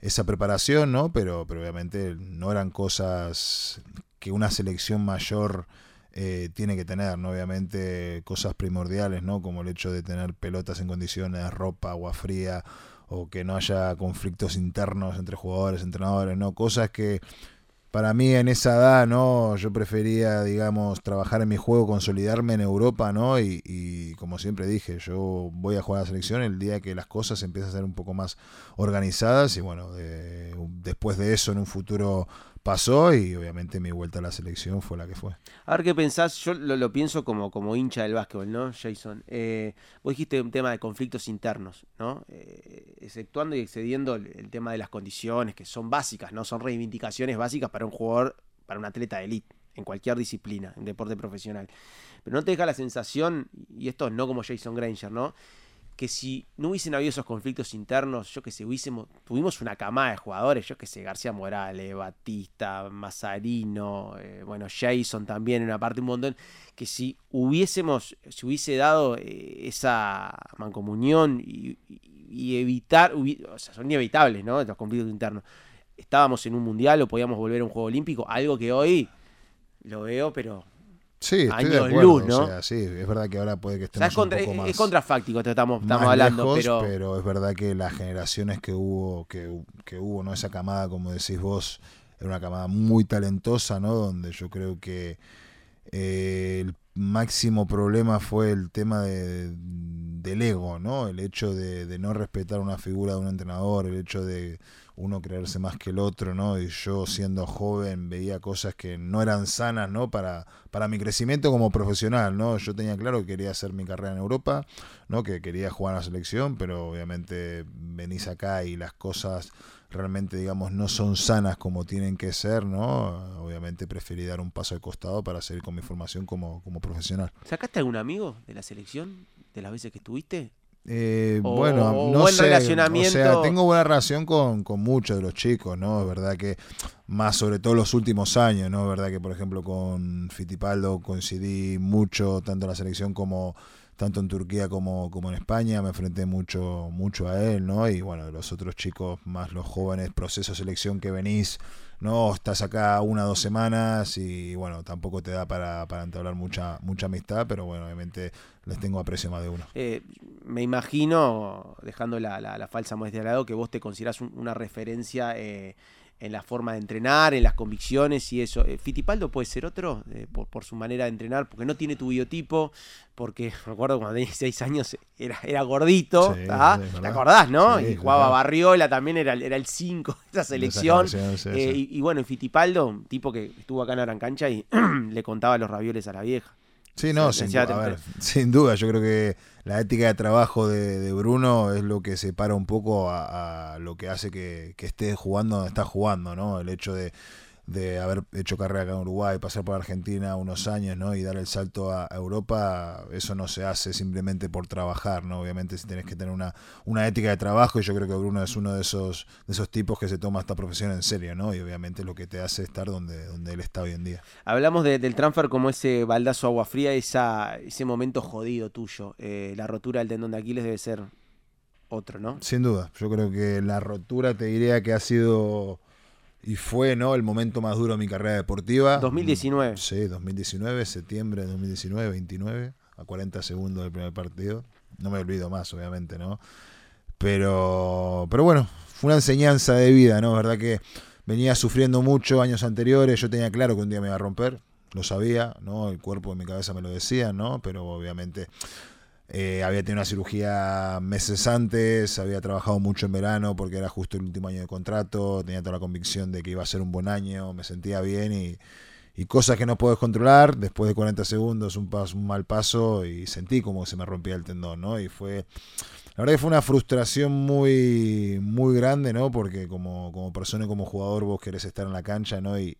esa preparación, ¿no? Pero, pero obviamente no eran cosas que una selección mayor eh, tiene que tener, ¿no? Obviamente cosas primordiales, ¿no? Como el hecho de tener pelotas en condiciones, ropa, agua fría, o que no haya conflictos internos entre jugadores, entrenadores, ¿no? Cosas que para mí en esa edad, ¿no? Yo prefería, digamos, trabajar en mi juego, consolidarme en Europa, ¿no? Y, y como siempre dije, yo voy a jugar a la selección el día que las cosas empiezan a ser un poco más organizadas y bueno, de- después de eso en un futuro pasó y obviamente mi vuelta a la selección fue la que fue. A ver qué pensás, yo lo, pienso como, como hincha del básquetbol, ¿no, Jason? Eh, vos dijiste un tema de conflictos internos, ¿no? Eh, exceptuando y excediendo el, el tema de las condiciones, que son básicas, ¿no? Son reivindicaciones básicas para un jugador, para un atleta de elite, en cualquier disciplina, en deporte profesional. Pero no te deja la sensación, y esto no como Jason Granger, ¿no? Que si no hubiesen habido esos conflictos internos, yo que sé, hubiésemos, tuvimos una camada de jugadores, yo que sé, García Morales, Batista, Mazarino, eh, bueno, Jason también, en una parte un montón, que si hubiésemos, si hubiese dado eh, esa mancomunión y, evitar, hubi- o sea, son inevitables, ¿no? Los conflictos internos. Estábamos en un mundial o podíamos volver a un juego olímpico, algo que hoy lo veo, pero Sí, estoy de acuerdo. luz, ¿no? O sea, sí, es verdad que ahora puede que O sea, estemos es, contra- un poco es- más es contrafáctico, estamos, estamos más hablando, lejos, pero... es verdad que las generaciones que hubo, que, que hubo, ¿no? Esa camada, como decís vos, era una camada muy talentosa, ¿no? Donde yo creo que eh, el máximo problema fue el tema de, del ego, ¿no? El hecho de, de no respetar una figura de un entrenador, el hecho de uno creerse más que el otro, ¿no? Y yo siendo joven veía cosas que no eran sanas, ¿no? Para, para mi crecimiento como profesional, ¿no? Yo tenía claro que quería hacer mi carrera en Europa, ¿no? Que quería jugar en la selección, pero obviamente venís acá y las cosas realmente, digamos, no son sanas como tienen que ser, ¿no? Obviamente preferí dar un paso al costado para seguir con mi formación como, como profesional. ¿Sacaste algún amigo de la selección de las veces que estuviste? Eh, O- bueno, no buen sé, relacionamiento. O sea, tengo buena relación con, con muchos de los chicos, ¿no? Es verdad que más sobre todo los últimos años, ¿no? Es verdad que, por ejemplo, con Fittipaldo coincidí mucho, tanto en la selección como tanto en Turquía como, como en España, me enfrenté mucho, mucho a él, ¿no? Y bueno, los otros chicos, más los jóvenes, proceso de selección que venís, ¿no? Estás acá una o dos semanas y bueno, tampoco te da para, para entablar mucha, mucha amistad, pero bueno, obviamente les tengo aprecio más de uno. Eh, me imagino, dejando la, la- falsa modestia de lado, que vos te considerás un- una referencia eh, en la forma de entrenar, en las convicciones y eso. Eh, ¿Fittipaldo puede ser otro eh, por, por su manera de entrenar? Porque no tiene tu biotipo, porque *laughs* recuerdo cuando tenía 16 años era, era gordito, ¿te acordás, no? Sí, y jugaba claro. Barriola, también era, el- era el 5 de esa selección. Eh. Y, y bueno, un tipo que estuvo acá en Arancancha y *clears throat* le contaba los ravioles a la vieja. Sí, no, sin, decía, du- a ver, *laughs* sin duda. Yo creo que la ética de trabajo de, de Bruno es lo que separa un poco a, a lo que hace que, que esté jugando donde está jugando, ¿no? El hecho de, de haber hecho carrera acá en Uruguay, pasar por Argentina unos años, ¿no? Y dar el salto a, a Europa, eso no se hace simplemente por trabajar, ¿no? Obviamente si tenés que tener una, una ética de trabajo y yo creo que Bruno es uno de esos, de esos tipos que se toma esta profesión en serio, ¿no? Y obviamente lo que te hace estar donde, donde él está hoy en día. Hablamos de- del transfer como ese baldazo agua fría, esa, ese momento jodido tuyo. Eh, la rotura del tendón de Aquiles debe ser otro, ¿no? Sin duda, yo creo que la rotura te diría que ha sido y fue no el momento más duro de mi carrera deportiva. 2019. Sí, 2019, septiembre de 2019, 29, a 40 segundos del primer partido. No me olvido más, obviamente, ¿no? Pero, pero bueno, fue una enseñanza de vida, ¿no? Verdad que venía sufriendo mucho años anteriores, yo tenía claro que un día me iba a romper, lo sabía, ¿no? El cuerpo de mi cabeza me lo decía, ¿no? Pero obviamente eh, había tenido una cirugía meses antes, había trabajado mucho en verano porque era justo el último año de contrato, tenía toda la convicción de que iba a ser un buen año, me sentía bien y, cosas que no puedes controlar. Después de 40 segundos, un, paso, un mal paso y sentí como se me rompía el tendón, ¿no? Y fue, la verdad que fue una frustración muy, muy grande, ¿no? Porque como, como persona y como jugador vos querés estar en la cancha, ¿no? Y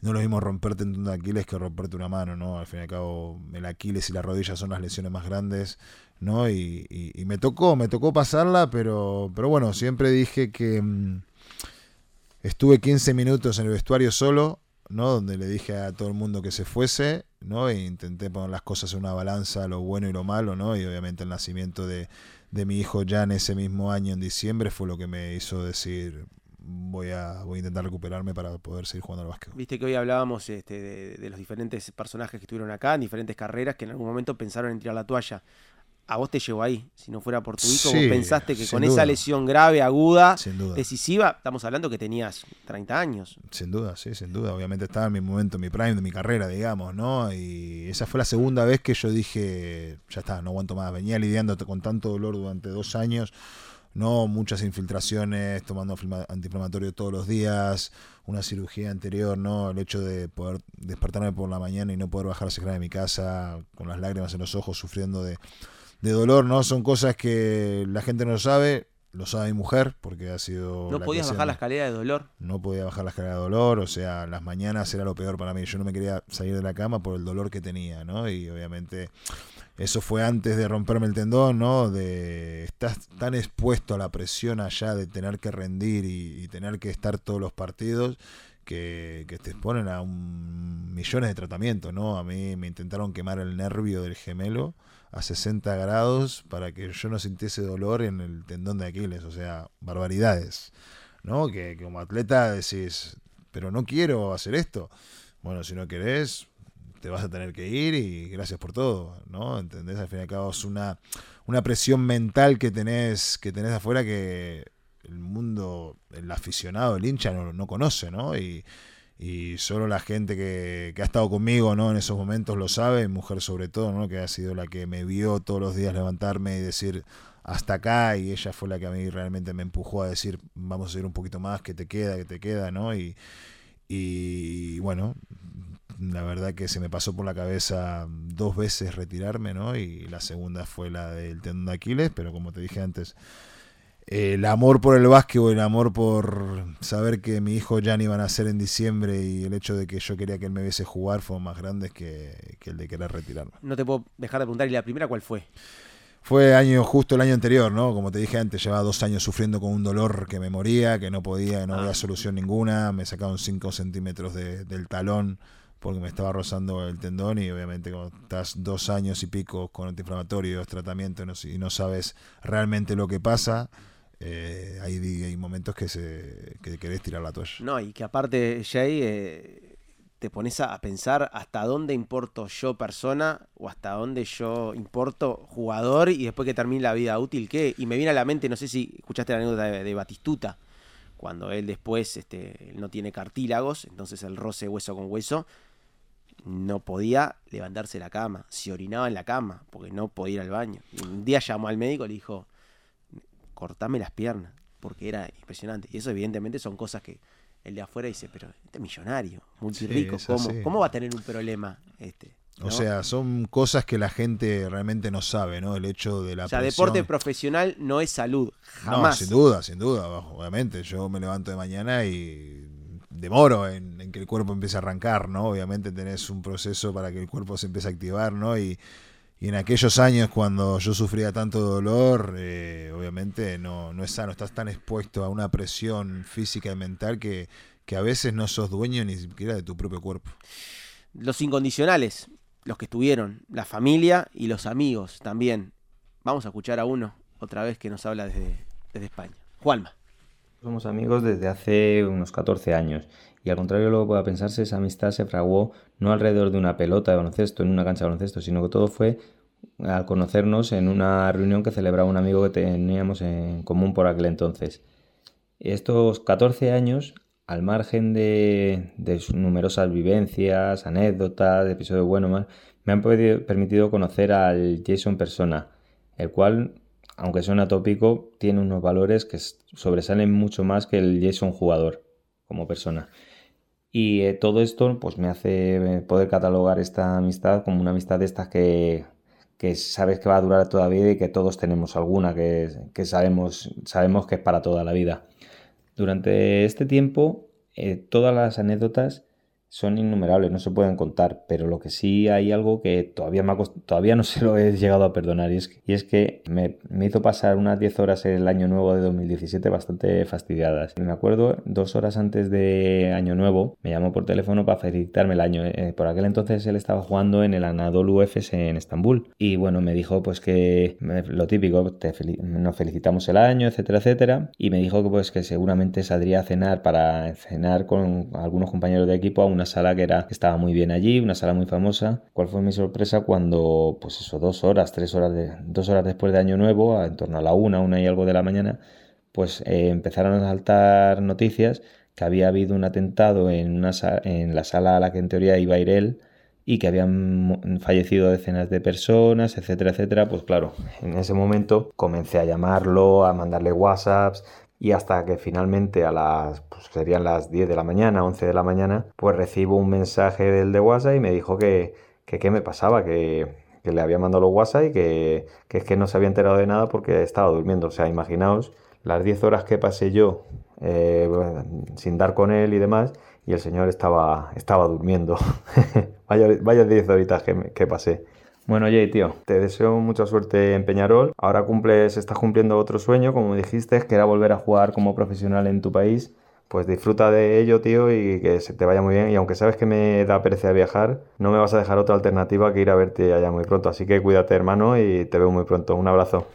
no lo mismo romperte tendón de Aquiles que romperte una mano, ¿no? Al fin y al cabo, el Aquiles y la rodilla son las lesiones más grandes, ¿no? Y, y, y me tocó, me tocó pasarla, pero, pero bueno, siempre dije que mm, estuve 15 minutos en el vestuario solo, ¿no? Donde le dije a todo el mundo que se fuese, ¿no? E intenté poner las cosas en una balanza, lo bueno y lo malo, ¿no? Y obviamente el nacimiento de, de mi hijo ya en ese mismo año, en diciembre, fue lo que me hizo decir, voy a, voy a intentar recuperarme para poder seguir jugando al básquet. Viste que hoy hablábamos este, de, de los diferentes personajes que estuvieron acá, en diferentes carreras, que en algún momento pensaron en tirar la toalla. A vos te llegó ahí, si no fuera por tu hijo, Sí, vos pensaste que con esa lesión grave, aguda, decisiva, estamos hablando que tenías 30 años. Sin duda, sí, sin duda. Obviamente estaba en mi momento, en mi prime de mi carrera, digamos, ¿no? Y esa fue la segunda vez que yo dije, ya está, no aguanto más. Venía lidiando con tanto dolor durante dos años, ¿no? Muchas infiltraciones, tomando antiinflamatorio todos los días, una cirugía anterior, ¿no? El hecho de poder despertarme por la mañana y no poder bajar a la de mi casa con las lágrimas en los ojos, sufriendo de, de dolor, ¿no? Son cosas que la gente no lo sabe. Lo sabe mi mujer, porque ha sido. No podías bajar la escalera de dolor. no podía bajar la escalera de dolor, o sea, las mañanas era lo peor para mí. Yo no me quería salir de la cama por el dolor que tenía, ¿no? Y obviamente eso fue antes de romperme el tendón, ¿no? De estás tan expuesto a la presión allá de tener que rendir y, y tener que estar todos los partidos que, te exponen a un, millones de tratamientos, ¿no? A mí me intentaron quemar el nervio del gemelo a 60 grados para que yo no sintiese dolor en el tendón de Aquiles, o sea, barbaridades. ¿no? Que, que como atleta decís, pero no quiero hacer esto. Bueno, si no querés, te vas a tener que ir y gracias por todo, ¿no? ¿Entendés? Al fin y al cabo es una, una presión mental que tenés, que tenés afuera que el mundo, el aficionado, el hincha no, no conoce, ¿no? Y, y solo la gente que, que ha estado conmigo, ¿no? En esos momentos lo sabe, mujer sobre todo, ¿no? Que ha sido la que me vio todos los días levantarme y decir hasta acá y ella fue la que a mí realmente me empujó a decir vamos a seguir un poquito más, que te queda, que te queda, ¿no? Y, y bueno, la verdad que se me pasó por la cabeza dos veces retirarme, ¿no? Y la segunda fue la del tendón de Aquiles, pero como te dije antes, el amor por el básquetbol, el amor por saber que mi hijo ya no iba a nacer en diciembre y el hecho de que yo quería que él me viese jugar fueron más grandes que, que el de querer retirarme. No te puedo dejar de preguntar, ¿y la primera cuál fue? Fue año, justo el año anterior, ¿no? Como te dije antes, llevaba dos años sufriendo con un dolor que me moría, que no podía, no había solución ninguna. Me sacaron 5 centímetros de- del talón porque me estaba rozando el tendón y obviamente cuando estás dos años y pico con antiinflamatorios, tratamiento y no, sabes realmente lo que pasa, eh, hay, momentos que, se, que querés tirar la toalla. No, y que aparte, Jay, eh, te pones a, pensar hasta dónde importo yo persona o hasta dónde yo importo jugador y después que termine la vida útil, ¿qué? Y me viene a la mente, no sé si escuchaste la anécdota de, de Batistuta, cuando él después este, no tiene cartílagos, entonces el roce hueso con hueso, no podía levantarse de la cama, se orinaba en la cama porque no podía ir al baño. Y un día llamó al médico y le dijo, cortame las piernas, porque era impresionante. Y eso evidentemente son cosas que el de afuera dice, pero este es millonario, multirrico, Sí, ¿cómo. ¿cómo va a tener un problema este? O ¿no? sea, son cosas que la gente realmente no sabe, ¿no? El hecho de la o sea, presión. deporte profesional no es salud, No, jamás. sin duda, sin duda, obviamente. Yo me levanto de mañana y demoro en, que el cuerpo empiece a arrancar, ¿no? Obviamente tenés un proceso para que el cuerpo se empiece a activar, ¿no? Y, en aquellos años cuando yo sufría tanto dolor, eh, obviamente no, es sano, estás tan expuesto a una presión física y mental que, que a veces no sos dueño ni siquiera de tu propio cuerpo. Los incondicionales, los que estuvieron, la familia y los amigos también. Vamos a escuchar a uno otra vez que nos habla desde, desde España. Juanma. Somos amigos desde hace unos 14 años y al contrario de lo que pueda pensarse, esa amistad se fraguó no alrededor de una pelota de baloncesto, en una cancha de baloncesto, sino que todo fue al conocernos en una reunión que celebraba un amigo que teníamos en común por aquel entonces. Estos 14 años, al margen de, numerosas vivencias, anécdotas, episodios buenos me han podido- permitido conocer al Jason persona, el cual aunque suena tópico, tiene unos valores que sobresalen mucho más que el Jason jugador como persona. Y eh, todo esto pues me hace eh, poder catalogar esta amistad como una amistad de estas que, que sabes que va a durar toda la vida y que todos tenemos alguna, que, que sabemos, sabemos que es para toda la vida. Durante este tiempo, eh, todas las anécdotas son innumerables, no se pueden contar, pero lo que sí hay algo que todavía, me ha cost- todavía no *laughs* se lo he llegado a perdonar y es, que me, me hizo pasar unas 10 horas el año nuevo de 2017 bastante fastidiadas. Me acuerdo, dos horas antes de año nuevo, me llamó por teléfono para felicitarme el año. Eh, por aquel entonces él estaba jugando en el Anadolu Efes en Estambul y bueno, me dijo pues que lo típico, nos felicitamos el año, etcétera, etcétera, y me dijo que pues que seguramente saldría a cenar para cenar con algunos compañeros de equipo a una sala que era que estaba muy bien allí, una sala muy famosa. ¿Cuál fue mi sorpresa cuando pues eso dos horas, tres horas de dos horas después de año nuevo, en torno a la una, una y algo de la mañana, pues eh, empezaron a saltar noticias que había habido un atentado en, una en la sala a la que en teoría iba a ir él y que habían fallecido decenas de personas, etcétera, etcétera. Pues claro, en ese momento comencé a llamarlo, a mandarle WhatsApps y hasta que finalmente a las, pues serían las 10 de la mañana, 11 de la mañana, pues recibo un mensaje del de WhatsApp y me dijo que que qué me pasaba, que, que le había mandado los WhatsApp y que, que es que no se había enterado de nada porque estaba durmiendo. O sea, imaginaos las 10 horas que pasé yo eh, sin dar con él y demás, y el señor estaba, estaba durmiendo. *laughs* vaya, vaya 10 horitas que, que pasé. Bueno, Jay, tío, te deseo mucha suerte en Peñarol. Ahora cumples, estás cumpliendo otro sueño, como dijiste, que era volver a jugar como profesional en tu país. Pues disfruta de ello, tío, y que se te vaya muy bien. Y aunque sabes que me da pereza viajar, no me vas a dejar otra alternativa que ir a verte allá muy pronto. Así que cuídate, hermano, y te veo muy pronto. Un abrazo.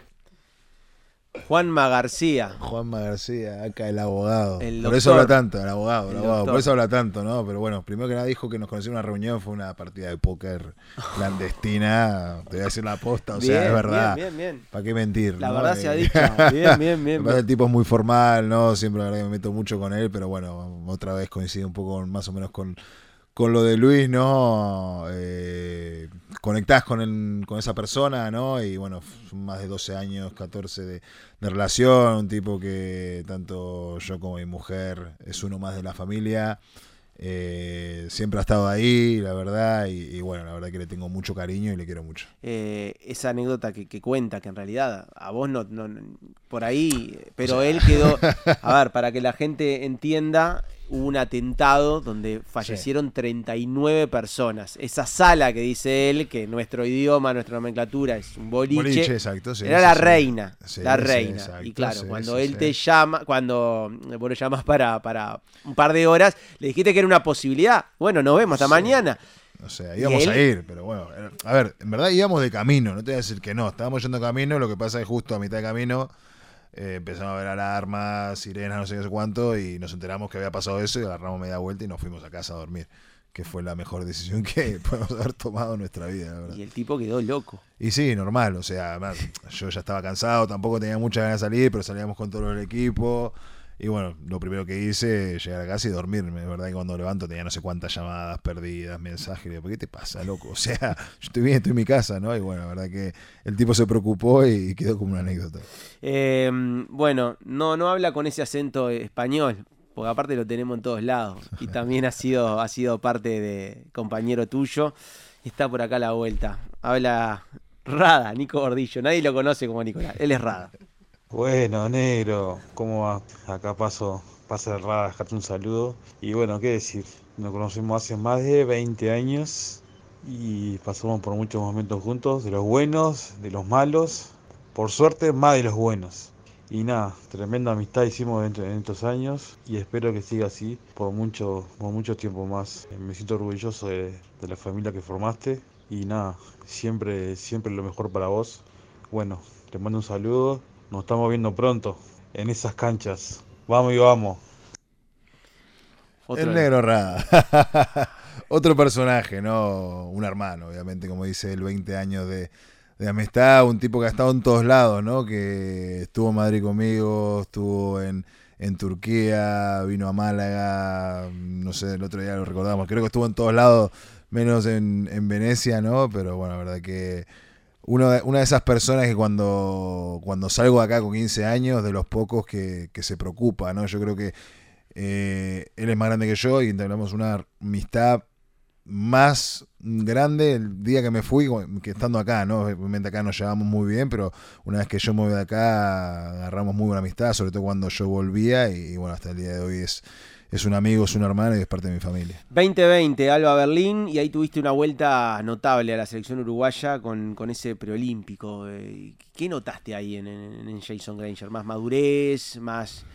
Juanma García. Juanma García, acá el abogado. El Por eso habla tanto, el abogado, el El abogado. Por eso habla tanto, ¿no? Pero bueno, primero que nada dijo que nos conocimos en una reunión, fue una partida de póker *laughs* clandestina. Te voy a decir la posta, o sea, es verdad. bien, bien, bien. ¿Para qué mentir? La no? verdad se ha Eh, dicho. *laughs* Bien, bien, bien. El tipo es muy formal, ¿no? Siempre la verdad que me meto mucho con él, pero bueno, otra vez coincide un poco más o menos con, con lo de Luis, ¿no? Eh, conectás con, el- con esa persona, ¿no? Y bueno, son más de 12 años, 14 de, de relación, un tipo que tanto yo como mi mujer es uno más de la familia. Eh, siempre ha estado ahí, la verdad, y, y bueno, la verdad que le tengo mucho cariño y le quiero mucho. eh, esa anécdota que, que cuenta, que en realidad a vos no, no- no- por ahí, pero él quedó, a ver, para que la gente entienda, hubo un atentado donde fallecieron 39 personas. Esa sala que dice él, que nuestro idioma, nuestra nomenclatura es un boliche, Boliche, exacto, sí, era sí, la sí. reina, Sí, la sí, reina. exacto, y claro, sí, cuando sí, él sí. te llama, cuando vos lo llamas para, para un par de horas, le dijiste que era una posibilidad. Bueno, nos vemos hasta mañana. O sea, íbamos a ir, pero bueno, a ver, en verdad íbamos de camino, no te voy a decir que no, estábamos yendo camino, lo que pasa es que justo a mitad de camino eh, empezamos a ver alarmas, sirenas, no sé qué sé cuánto, y nos enteramos que había pasado eso y agarramos media vuelta y nos fuimos a casa a dormir, que fue la mejor decisión que *laughs* podemos haber tomado en nuestra vida, la verdad. Y el tipo quedó loco. Y sí, normal, o sea, además, yo ya estaba cansado, tampoco tenía muchas ganas de salir, pero salíamos con todo el equipo. Y bueno, lo primero que hice, llegar a casa y dormirme. Es verdad que cuando levanto tenía no sé cuántas llamadas perdidas, mensajes. y digo, ¿Por qué te pasa, loco? *laughs* O sea, yo estoy bien, estoy en mi casa, ¿no? Y bueno, la verdad que el tipo se preocupó y quedó como una anécdota. Eh, bueno, no, no habla con ese acento español, porque aparte lo tenemos en todos lados. Y también ha sido, ha sido parte de compañero tuyo. Está por acá a la vuelta. Habla Rada, Nico Gordillo. Nadie lo conoce como Nicolás. Él es Rada. Bueno, negro, ¿cómo va? Acá paso, paso el radar, dejarte un saludo. Y bueno, qué decir, nos conocemos hace más de 20 años y pasamos por muchos momentos juntos, de los buenos, de los malos, por suerte más de los buenos. Y nada, tremenda amistad hicimos dentro- en estos años y espero que siga así por mucho, por mucho tiempo más. Me siento orgulloso de, de la familia que formaste y nada, siempre, siempre lo mejor para vos. Bueno, te mando un saludo, nos estamos viendo pronto en esas canchas. Vamos y vamos. el negro Rada. *laughs* Otro personaje, ¿no? Un hermano, obviamente, como dice él, 20 años de, de amistad, un tipo que ha estado en todos lados, ¿no? Que estuvo en Madrid conmigo, estuvo en, en Turquía, vino a Málaga, no sé, el otro día lo recordamos, creo que estuvo en todos lados, menos en, en Venecia, ¿no? Pero bueno, la verdad que uno de- una de esas personas que cuando, cuando salgo de acá con 15 años, de los pocos que, que se preocupa, ¿no? Yo creo que Eh, él es más grande que yo y entablamos una amistad más grande el día que me fui que estando acá, ¿no? Obviamente acá nos llevamos muy bien, pero una vez que yo me voy de acá agarramos muy buena amistad, sobre todo cuando yo volvía y, y bueno, hasta el día de hoy es, es un amigo, es un hermano y es parte de mi familia. 2020, Alba Berlín, y ahí tuviste una vuelta notable a la selección uruguaya con, con ese preolímpico. Eh, ¿Qué notaste ahí en, en- en Jason Granger? ¿Más madurez? ¿Más...?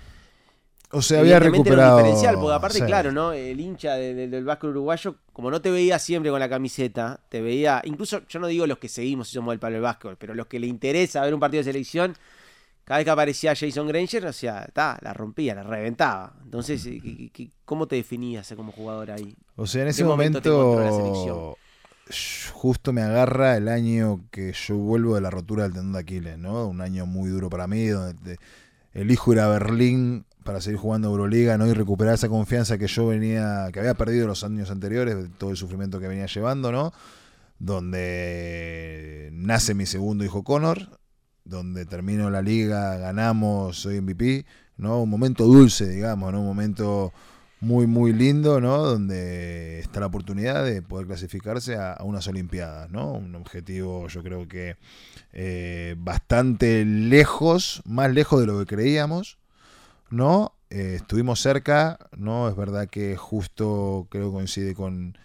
O sea, había recuperado... diferencial, porque aparte, sí. claro, ¿no? El hincha de- de- del básquet uruguayo, como no te veía siempre con la camiseta, te veía, incluso yo no digo los que seguimos y somos del palo del básquet, pero los que le interesa ver un partido de selección, cada vez que aparecía Jason Granger, o sea, ta, la rompía, la reventaba. Entonces, eh, ¿qué- qué- qué- ¿cómo te definías como jugador ahí? O sea, en ¿Qué ese momento justo me agarra el año que yo vuelvo de la rotura del tendón de Aquiles, ¿no? Un año muy duro para mí, donde te- elijo ir a Berlín para seguir jugando Euroliga, ¿no? Y recuperar esa confianza que yo venía, que había perdido los años anteriores, de todo el sufrimiento que venía llevando, ¿no? Donde nace mi segundo hijo Connor, donde termino la liga, ganamos, soy MVP, ¿no? Un momento dulce, digamos, ¿no? Un momento muy, muy lindo, ¿no? Donde está la oportunidad de poder clasificarse a, unas Olimpiadas, ¿no? Un objetivo, yo creo que eh, bastante lejos, más lejos de lo que creíamos, ¿no? Eh, estuvimos cerca, ¿no? Es verdad que justo creo coincide con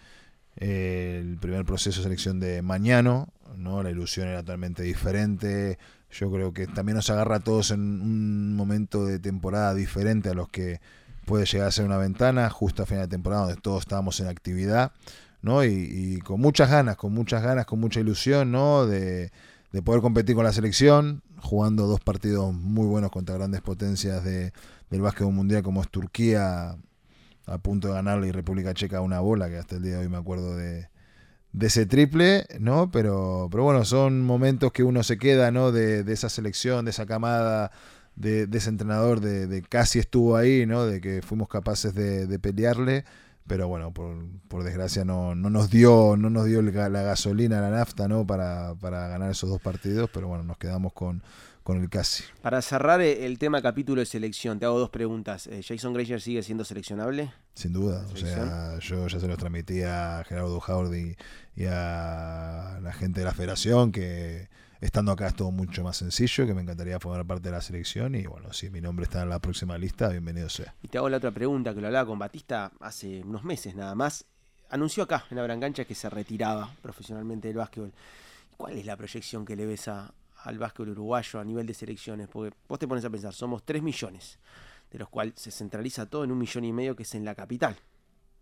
eh, el primer proceso de selección de Mañano, ¿no? La ilusión era totalmente diferente. Yo creo que también nos agarra a todos en un momento de temporada diferente a los que puede llegar a ser una ventana, justo a final de temporada donde todos estábamos en actividad, ¿no? Y, y con muchas ganas, con muchas ganas, con mucha ilusión, ¿no? De, de poder competir con la selección, jugando dos partidos muy buenos contra grandes potencias de, del básquet mundial como es Turquía, a punto de ganarle y República Checa una bola, que hasta el día de hoy me acuerdo de, de ese triple, ¿no? Pero, pero bueno, son momentos que uno se queda, ¿no? De, de esa selección, de esa camada, de, de ese entrenador, de, de casi estuvo ahí, ¿no? De que fuimos capaces de, pelearle, pero bueno, por, por desgracia no, no nos dio, no nos dio la gasolina, la nafta, ¿no? Para, para ganar esos dos partidos, pero bueno, nos quedamos con, con el casi. Para cerrar eh, el tema capítulo de selección, te hago dos preguntas. Eh, ¿Jason Granger sigue siendo seleccionable? Sin duda, ¿La o sea, yo ya se los transmití a Gerardo y, y a la gente de la federación que estando acá es todo mucho más sencillo, que me encantaría formar parte de la selección y bueno, si mi nombre está en la próxima lista, bienvenido sea. Y te hago la otra pregunta que lo hablaba con Batista hace unos meses nada más. Anunció acá en la Brancancha que se retiraba profesionalmente del básquetbol. ¿Cuál es la proyección que le ves a- al básquetbol uruguayo a nivel de selecciones? Porque vos te pones a pensar, somos 3 millones, de los cuales se centraliza todo en un millón y medio que es en la capital.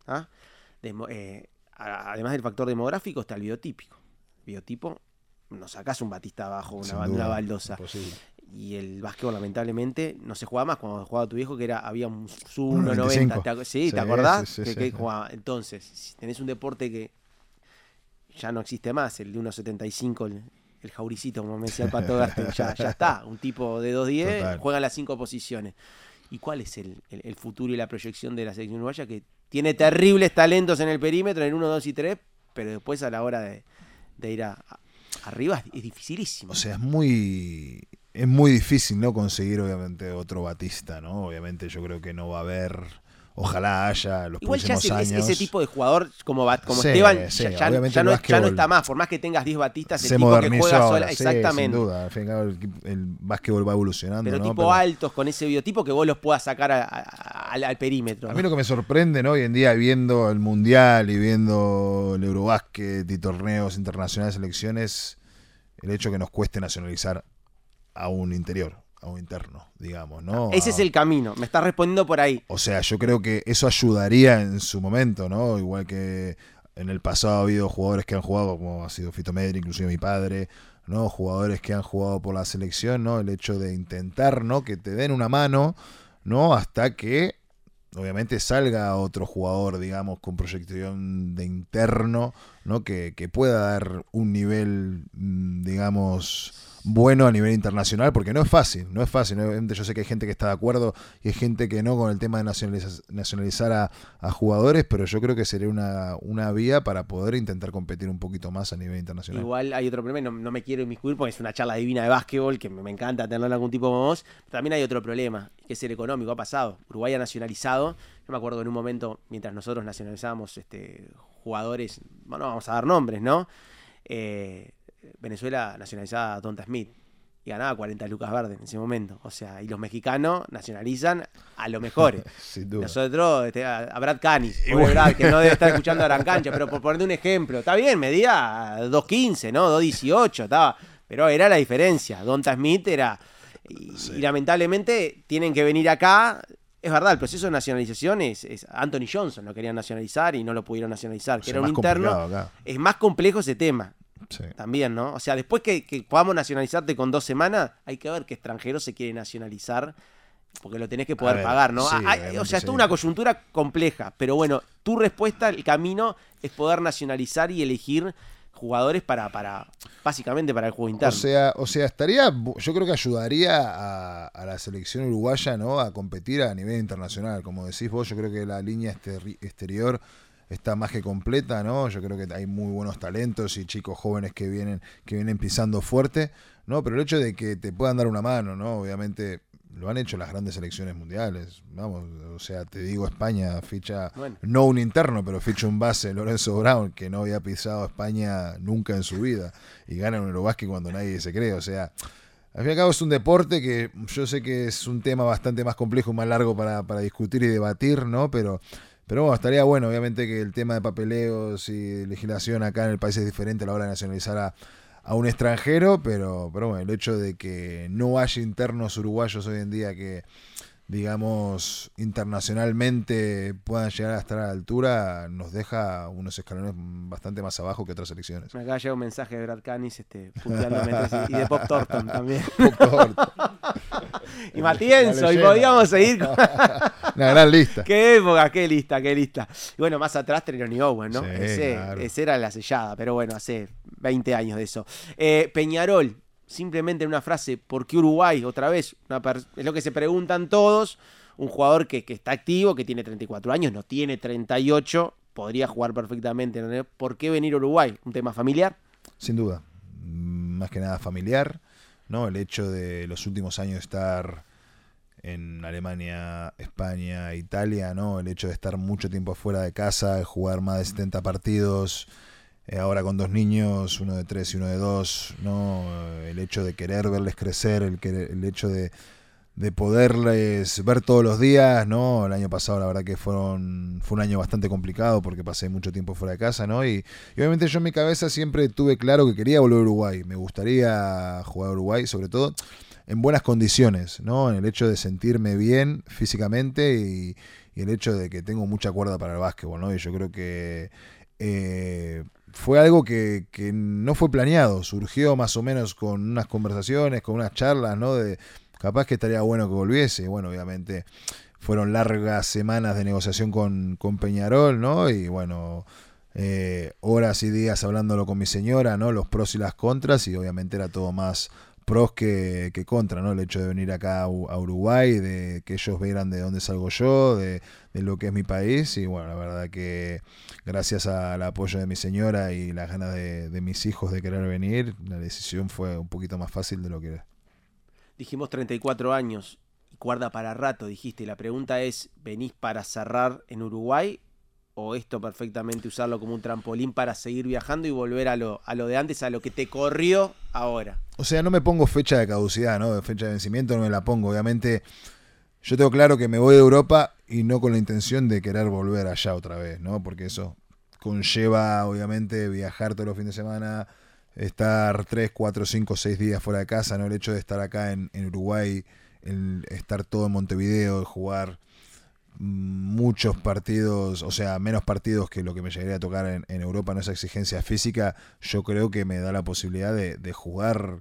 ¿ah? Eh, además del factor demográfico está el biotípico. Biotipo, no sacás un Batista abajo, una, baldosa. imposible. Y el básquetbol, lamentablemente, no se jugaba más. Cuando jugaba tu viejo, que era había un sub 1.95. 1.90. ¿te ac- Sí, ¿te acordás? sí, sí, que, sí, que sí. jugaba. Entonces, si tenés un deporte que ya no existe más, el de 1.75, el, jauricito, como me decía el Pato *laughs* Gaste, ya, ya está. Un tipo de 2.10 Total. juega las cinco posiciones. ¿Y cuál es el, el- el futuro y la proyección de la selección uruguaya? Que tiene terribles talentos en el perímetro, en el 1, 2 y 3, pero después a la hora de, de ir a, a- arriba es, es dificilísimo. O sea, es muy es muy difícil no conseguir obviamente otro Batista, ¿no? Obviamente yo creo que no va a haber, ojalá haya los Igual ya próximos ese, años. ese tipo de jugador como, como Sí, Esteban sí, ya, ya- ya no, ya está más. Por más que tengas 10 batistas, el se tipo que juega sola. sí, exactamente. sin duda. Al el, el básquetbol va evolucionando, Pero ¿no? tipo Pero- altos con ese biotipo que vos los puedas sacar a- a- al, al perímetro. A mí lo que me sorprende ¿no? hoy en día, viendo el Mundial y viendo el Eurobásquet y torneos internacionales, selecciones, el hecho que nos cueste nacionalizar a un interior, a un interno, digamos, ¿no? Ese A- es el camino. Me estás respondiendo por ahí. O sea, yo creo que eso ayudaría en su momento, ¿no? Igual que en el pasado ha habido jugadores que han jugado, como ha sido Fito Medri, inclusive mi padre, ¿no? Jugadores que han jugado por la selección, ¿no? El hecho de intentar, ¿no? Que te den una mano, ¿no? Hasta que, obviamente, salga otro jugador, digamos, con proyección de interno, ¿no? Que, que pueda dar un nivel, mm, digamos, bueno a nivel internacional, porque no es fácil, no es fácil. Yo sé que hay gente que está de acuerdo y hay gente que no con el tema de nacionaliza- nacionalizar a, jugadores, pero yo creo que sería una, una vía para poder intentar competir un poquito más a nivel internacional. Igual hay otro problema, no, no me quiero inmiscuir porque es una charla divina de básquetbol que me, encanta tener algún tipo voz. Pero también hay otro problema, que es el económico. Ha pasado. Uruguay ha nacionalizado. Yo me acuerdo en un momento, mientras nosotros nacionalizábamos este, jugadores, bueno, vamos a dar nombres, ¿no? Eh, Venezuela nacionalizaba a Donta Smith y ganaba 40 lucas verdes en ese momento. O sea, y los mexicanos nacionalizan a los mejores. *laughs* Sin duda. Nosotros, este, a Brad Canis, bueno. Brad, que no debe estar escuchando a Gran Cancha, pero por ponerte un ejemplo, está bien, medía 2.15, ¿no? 2.18, estaba. Pero era la diferencia. Donta Smith era. Y, y lamentablemente tienen que venir acá. Es verdad, el proceso de nacionalización es, es- Anthony Johnson lo querían nacionalizar y no lo pudieron nacionalizar, que sea, era un interno. acá. Es más complejo ese tema. Sí. También, ¿no? O sea, después que, que podamos nacionalizarte con dos semanas, hay que ver qué extranjero se quiere nacionalizar, porque lo tenés que poder ver, pagar, ¿no? sí, Ah, o sea, es toda una coyuntura compleja, pero bueno, tu respuesta, el camino es poder nacionalizar y elegir jugadores para, para básicamente para el juego O interno. sea, o sea, estaría, yo creo que ayudaría a, a la selección uruguaya, ¿no? A competir a nivel internacional. Como decís vos, yo creo que la línea exterior está más que completa, ¿no? Yo creo que hay muy buenos talentos y chicos jóvenes que vienen, que vienen pisando fuerte, ¿no? Pero el hecho de que te puedan dar una mano, ¿no? Obviamente lo han hecho las grandes selecciones mundiales. Vamos, o sea, te digo, España ficha, Bueno. no un interno, pero ficha un base, Lorenzo Brown, que no había pisado España nunca en su vida. Y gana un Eurobásquet cuando nadie se cree. O sea, al fin y al cabo es un deporte que yo sé que es un tema bastante más complejo y más largo para, para discutir y debatir, ¿no? Pero, pero bueno, estaría bueno, obviamente, que el tema de papeleos y legislación acá en el país es diferente a la hora de nacionalizar a, a un extranjero, pero, pero bueno, el hecho de que no haya internos uruguayos hoy en día que, digamos, internacionalmente puedan llegar a estar a la altura, nos deja unos escalones bastante más abajo que otras selecciones. Me acaba de llegar un mensaje de Brad Canis este, y de Pop Thornton también. *laughs* Pop Thornton. *laughs* y Matienzo, y podíamos seguir con... *laughs* Una gran lista. Qué época, qué lista, qué lista. Y bueno, más atrás Trenoni Owen, ¿no? Sí, ese, claro. ese era la sellada, pero bueno, hace 20 años de eso. Eh, Peñarol, simplemente en una frase, ¿por qué Uruguay? Otra vez, una es lo que se preguntan todos. Un jugador que, que está activo, que tiene 34 años, no tiene 38, podría jugar perfectamente. ¿Por qué venir a Uruguay? ¿Un tema familiar? Sin duda. Mm, Más que nada familiar, ¿no? El hecho de los últimos años estar en Alemania, España, Italia, ¿no? El hecho de estar mucho tiempo fuera de casa, jugar más de 70 partidos, ahora con dos niños, uno de tres y uno de dos, ¿no? El hecho de querer verles crecer, el, el hecho de, de poderles ver todos los días, ¿no? El año pasado la verdad que fueron, fue un año bastante complicado porque pasé mucho tiempo fuera de casa, ¿no? Y, y obviamente yo en mi cabeza siempre tuve claro que quería volver a Uruguay, me gustaría jugar a Uruguay, sobre todo en buenas condiciones, ¿no? En el hecho de sentirme bien físicamente y, y el hecho de que tengo mucha cuerda para el básquetbol, ¿no? Y yo creo que eh, fue algo que, que no fue planeado, surgió más o menos con unas conversaciones, con unas charlas, ¿no? De capaz que estaría bueno que volviese. Bueno, obviamente fueron largas semanas de negociación con, con Peñarol, ¿no? Y bueno, eh, horas y días hablándolo con mi señora, ¿no? Los pros y las contras, y obviamente era todo más pros que, contra, ¿no? El hecho de venir acá a, Uruguay, de que ellos vieran de dónde salgo yo, de, de lo que es mi país, y bueno, la verdad que gracias al apoyo de mi señora y las ganas de, mis hijos de querer venir, la decisión fue un poquito más fácil de lo que era. Dijimos 34 años guarda para rato, dijiste. La pregunta es, ¿venís para cerrar en Uruguay o esto perfectamente usarlo como un trampolín para seguir viajando y volver a lo, a lo de antes, a lo que te corrió ahora? O sea, no me pongo fecha de caducidad, ¿no? Fecha de vencimiento no me la pongo. Obviamente, yo tengo claro que me voy de Europa y no con la intención de querer volver allá otra vez, ¿no? Porque eso conlleva, obviamente, viajar todos los fines de semana, estar 3, 4, 5, 6 días fuera de casa, ¿no? El hecho de estar acá en, Uruguay, estar todo en Montevideo, jugar muchos partidos, o sea, menos partidos que lo que me llegaría a tocar en, Europa, no esa exigencia física, yo creo que me da la posibilidad de, jugar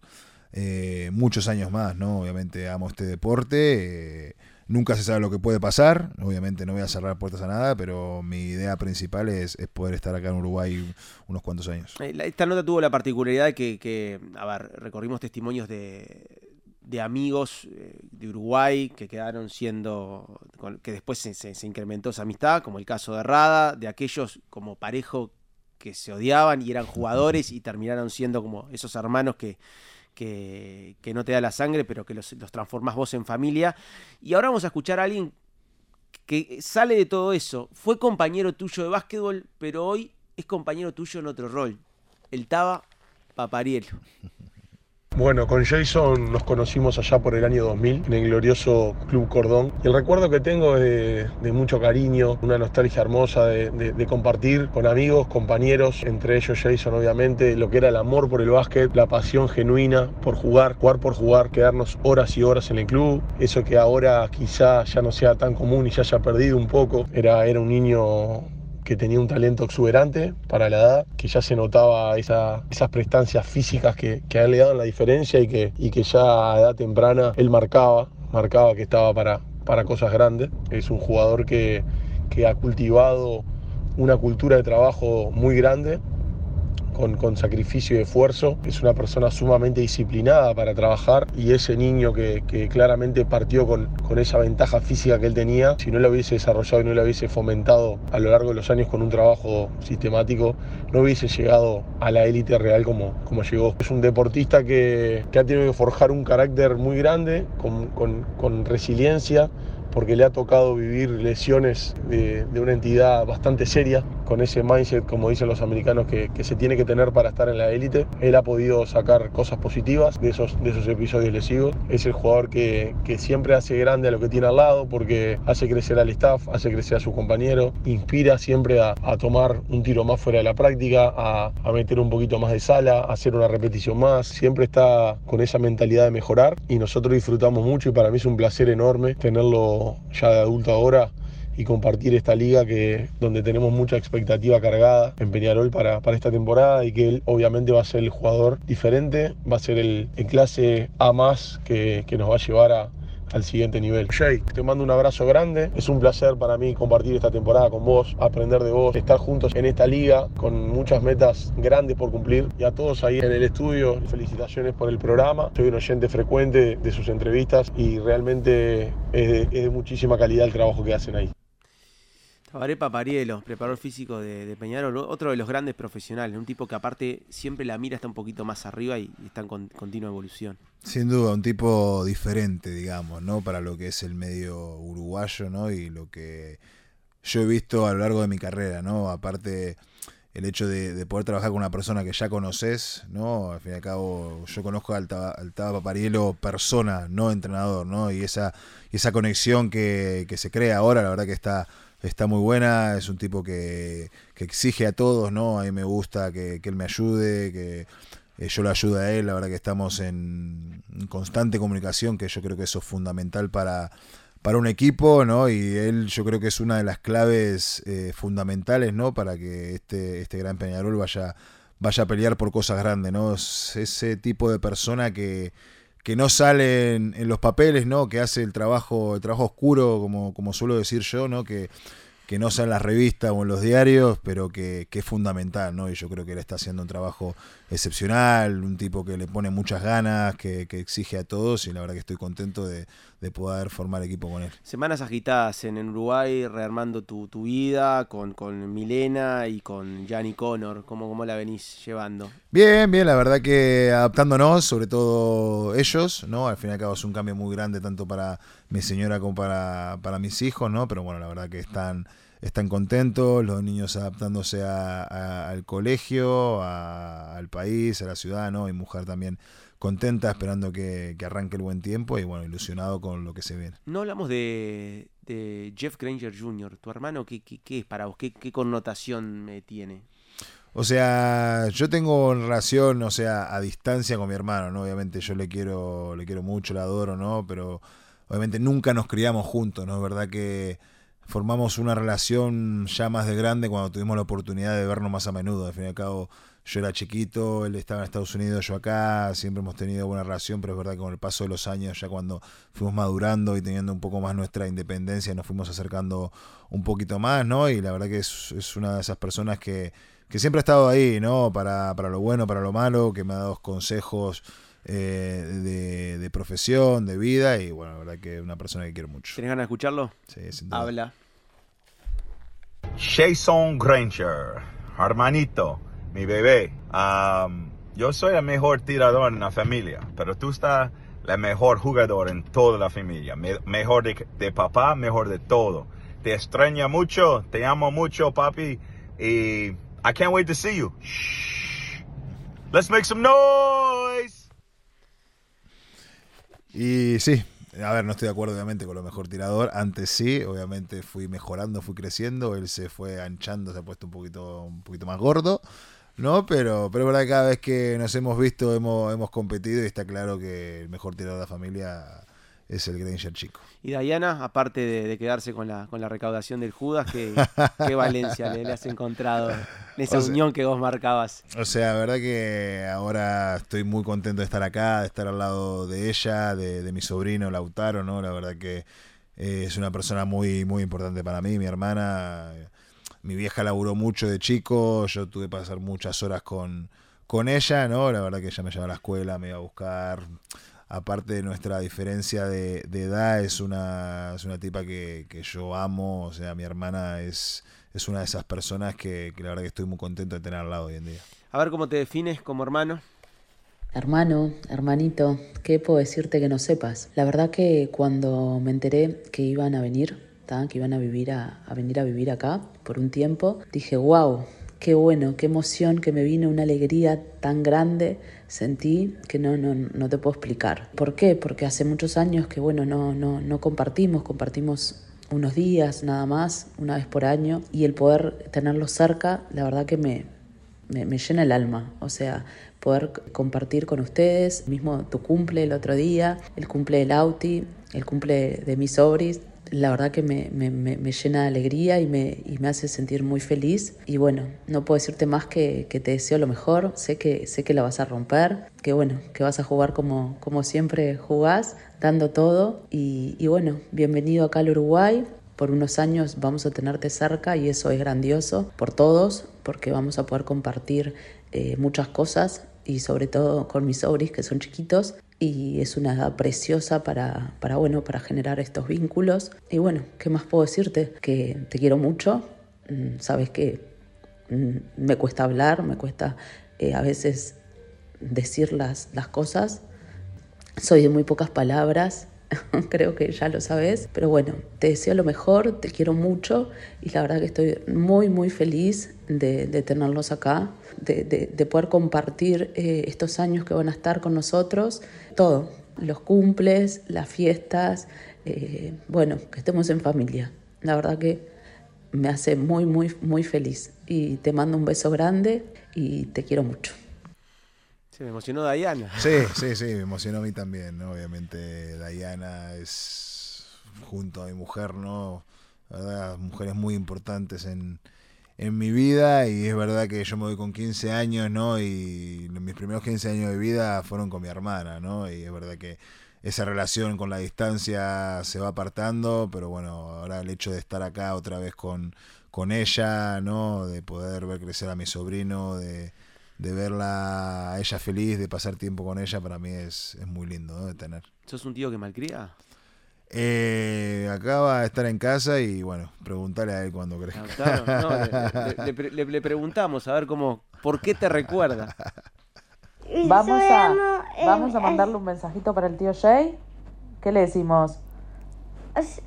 eh, muchos años más, ¿no? Obviamente amo este deporte, eh, Nunca se sabe lo que puede pasar, obviamente no voy a cerrar puertas a nada, pero mi idea principal es, poder estar acá en Uruguay unos cuantos años. Eh, Esta nota tuvo la particularidad de que, que, a ver, recorrimos testimonios de, de amigos eh, de Uruguay que quedaron siendo, que después se, incrementó esa amistad, como el caso de Rada, de aquellos como parejo que se odiaban y eran jugadores y terminaron siendo como esos hermanos que, que, que no te da la sangre, pero que los, los transformás vos en familia. Y ahora vamos a escuchar a alguien que sale de todo eso. Fue compañero tuyo de básquetbol, pero hoy es compañero tuyo en otro rol. El Taba Paparielo. Bueno, con Jason nos conocimos allá por el año 2000 en el glorioso Club Cordón. El recuerdo que tengo es de, mucho cariño, una nostalgia hermosa de compartir con amigos, compañeros, entre ellos Jason obviamente, lo que era el amor por el básquet, la pasión genuina por jugar, jugar por jugar, quedarnos horas y horas en el club. Eso que ahora quizá ya no sea tan común y ya haya perdido un poco. Era, era un niño que tenía un talento exuberante para la edad, que ya se notaba esa- esas prestancias físicas que, que a él le daban la diferencia y que, y que ya a edad temprana él marcaba, marcaba que estaba para, para cosas grandes. Es un jugador que, que ha cultivado una cultura de trabajo muy grande, con, sacrificio y esfuerzo. Es una persona sumamente disciplinada para trabajar y ese niño que, claramente partió con, esa ventaja física que él tenía, si no lo hubiese desarrollado y no lo hubiese fomentado a lo largo de los años con un trabajo sistemático, no hubiese llegado a la élite real como, como llegó. Es un deportista que, que ha tenido que forjar un carácter muy grande, con resiliencia, porque le ha tocado vivir lesiones de, una entidad bastante seria, con ese mindset, como dicen los americanos, que, se tiene que tener para estar en la élite. Él ha podido sacar cosas positivas de esos, de esos episodios lesivos. Es el jugador que, siempre hace grande a lo que tiene al lado, porque hace crecer al staff, hace crecer a su compañero, inspira siempre a, a tomar un tiro más fuera de la práctica, a, a meter un poquito más de sala, a hacer una repetición más. Siempre está con esa mentalidad de mejorar y nosotros disfrutamos mucho y para mí es un placer enorme tenerlo ya de adulto ahora y compartir esta liga que donde tenemos mucha expectativa cargada en Peñarol para, para esta temporada y que él obviamente va a ser el jugador diferente, va a ser el, el clase A más que, que nos va a llevar a, al siguiente nivel. Jay, te mando un abrazo grande. Es un placer para mí compartir esta temporada con vos, aprender de vos, estar juntos en esta liga con muchas metas grandes por cumplir. Y a todos ahí en el estudio, felicitaciones por el programa. Soy un oyente frecuente de sus entrevistas y realmente es de, es de muchísima calidad el trabajo que hacen ahí. Tabaré Paparielo, preparador físico de, de Peñarol, otro de los grandes profesionales, un tipo que aparte siempre la mira está un poquito más arriba y, y está en con- continua evolución. Sin duda, un tipo diferente, digamos, ¿no? Para lo que es el medio uruguayo, ¿no? Y lo que yo he visto a lo largo de mi carrera, ¿no? Aparte, el hecho de, de poder trabajar con una persona que ya conoces, ¿no? Al fin y al cabo, yo conozco al Taba, al Taba Paparielo persona, no entrenador, ¿no? Y esa, esa conexión que, que se crea ahora, la verdad que está, está muy buena. Es un tipo que, que exige a todos, ¿no? A mí me gusta que, que él me ayude, que eh, yo lo ayudo a él. La verdad que estamos en, constante comunicación, que yo creo que eso es fundamental para, para un equipo, ¿no? Y él yo creo que es una de las claves eh, fundamentales, ¿no? Para que este, este gran Peñarol vaya, vaya a pelear por cosas grandes, ¿no? Es ese tipo de persona que, que no sale en, los papeles, ¿no? Que hace el trabajo, el trabajo oscuro, como, como suelo decir yo, ¿no? Que, que no sale en las revistas o en los diarios, pero que, que es fundamental, ¿no? Y yo creo que él está haciendo un trabajo excepcional, un tipo que le pone muchas ganas, que, que exige a todos, y la verdad que estoy contento de, de poder formar equipo con él. Semanas agitadas en, Uruguay, rearmando tu, tu vida con, con Milena y con Gianni Connor. ¿Cómo, ¿Cómo la venís llevando? Bien, bien, la verdad que adaptándonos, sobre todo ellos, ¿no? Al fin y al cabo es un cambio muy grande tanto para mi señora como para, para mis hijos, ¿no? Pero bueno, la verdad que están, están contentos, los niños adaptándose a- a- al colegio, a- al país, a la ciudad, ¿no? Y mujer también contenta, esperando que, que arranque el buen tiempo y bueno, ilusionado con lo que se viene. No hablamos de, de Jeff Granger Jr., tu hermano. ¿Qué, qué, qué es para vos? ¿Qué, qué connotación eh, tiene? O sea, yo tengo relación, o sea, a distancia con mi hermano, ¿no? Obviamente yo le quiero, le quiero mucho, le adoro, ¿no? Pero obviamente nunca nos criamos juntos, ¿no? Es verdad que formamos una relación ya más de grande cuando tuvimos la oportunidad de vernos más a menudo. Al fin y al cabo, yo era chiquito, él estaba en Estados Unidos, yo acá, siempre hemos tenido buena relación, pero es verdad que con el paso de los años, ya cuando fuimos madurando y teniendo un poco más nuestra independencia, nos fuimos acercando un poquito más, ¿no? Y la verdad que es, es una de esas personas que, que siempre ha estado ahí, ¿no? Para, para lo bueno, para lo malo, que me ha dado consejos eh, de, de profesión, de vida, y bueno, la verdad que es una persona que quiero mucho. ¿Tienes ganas de escucharlo? Sí, sin duda. Habla. Jason Granger, hermanito, mi bebé. Am, yo soy el mejor tirador en la familia, pero tú estás el mejor jugador en toda la familia. Me- mejor de, de papá, mejor de todo. Te extraña mucho, te amo mucho, papi. Y I can't wait to see you. Shh. Let's make some noise. Y sí, a ver, no estoy de acuerdo obviamente con lo mejor tirador. Antes sí, obviamente fui mejorando, fui creciendo. Él se fue anchando, se ha puesto un poquito, un poquito más gordo. ¿No? Pero, pero verdad cada vez que nos hemos visto hemos, hemos competido y está claro que el mejor tirador de la familia es el Granger chico. Y Diana, aparte de, de quedarse con la, con la recaudación del Judas, ¿qué, *laughs* qué Valencia le, le has encontrado en esa O sea- unión que vos marcabas? O sea, la verdad que ahora estoy muy contento de estar acá, de estar al lado de ella, de, de mi sobrino Lautaro, ¿no? La verdad que eh, es una persona muy, muy importante para mí, mi hermana. Mi vieja laburó mucho de chico, yo tuve que pasar muchas horas con, con ella, ¿no? La verdad que ella me llevaba a la escuela, me iba a buscar. Aparte de nuestra diferencia de, de edad, es una, es una tipa que, que yo amo, o sea, mi hermana es, es una de esas personas que, que la verdad que estoy muy contento de tener al lado hoy en día. A ver cómo te defines como hermano. Hermano, hermanito, ¿qué puedo decirte que no sepas? La verdad que cuando me enteré que iban a venir, ¿tá? que iban a vivir a, a venir a vivir acá por un tiempo, dije, wow, qué bueno, qué emoción, que me vino una alegría tan grande, sentí que no, no, no te puedo explicar. ¿Por qué? Porque hace muchos años que bueno, no, no, no compartimos, compartimos unos días nada más, una vez por año, y el poder tenerlos cerca, la verdad que me, me, llena el alma. O sea, poder compartir con ustedes, mismo tu cumple el otro día, el cumple del Auti, el cumple de mis sobris. La verdad que me, me- me- llena de alegría y me, y me hace sentir muy feliz. Y bueno, no puedo decirte más que, que te deseo lo mejor. Sé que, sé que la vas a romper, que bueno, que vas a jugar como, como siempre jugás, dando todo. Y, y bueno, bienvenido acá al Uruguay por unos años vamos a tenerte cerca y eso es grandioso por todos, porque vamos a poder compartir eh, muchas cosas y sobre todo con mis sobris que son chiquitos y es una edad preciosa para, para, bueno, para generar estos vínculos. Y bueno, ¿qué más puedo decirte? Que te quiero mucho, Mm, sabes que mm, me cuesta hablar, me cuesta eh, a veces decir las, las cosas, soy de muy pocas palabras, *laughs* creo que ya lo sabes, pero bueno, te deseo lo mejor, te quiero mucho y la verdad que estoy muy, muy feliz de, de tenerlos acá, de, de- de poder compartir eh, estos años que van a estar con nosotros, todo, los cumples, las fiestas, eh, bueno, que estemos en familia. La verdad que me hace muy, muy, muy feliz y te mando un beso grande y te quiero mucho. Se me emocionó Diana. Sí, sí, sí, me emocionó a mí también, ¿no? Obviamente Diana es, junto a mi mujer, ¿no? La verdad, mujeres muy importantes en, en mi vida y es verdad que yo me voy con 15 años, ¿no? Y mis primeros 15 años de vida fueron con mi hermana, ¿no? Y es verdad que esa relación con la distancia se va apartando, pero bueno, ahora el hecho de estar acá otra vez con, con ella, ¿no? De poder ver crecer a mi sobrino, de, de verla a ella feliz, de pasar tiempo con ella, para mí es, es muy lindo, ¿no? De tener. ¿Sos un tío que malcría? Eh, acaba de estar en casa y bueno, preguntarle a él cuando crezca. Claro, no, le, le- le pre- le- le preguntamos a ver cómo, ¿por qué te recuerda? Vamos a, vamos a mandarle un mensajito para el tío Jay. ¿Qué le decimos?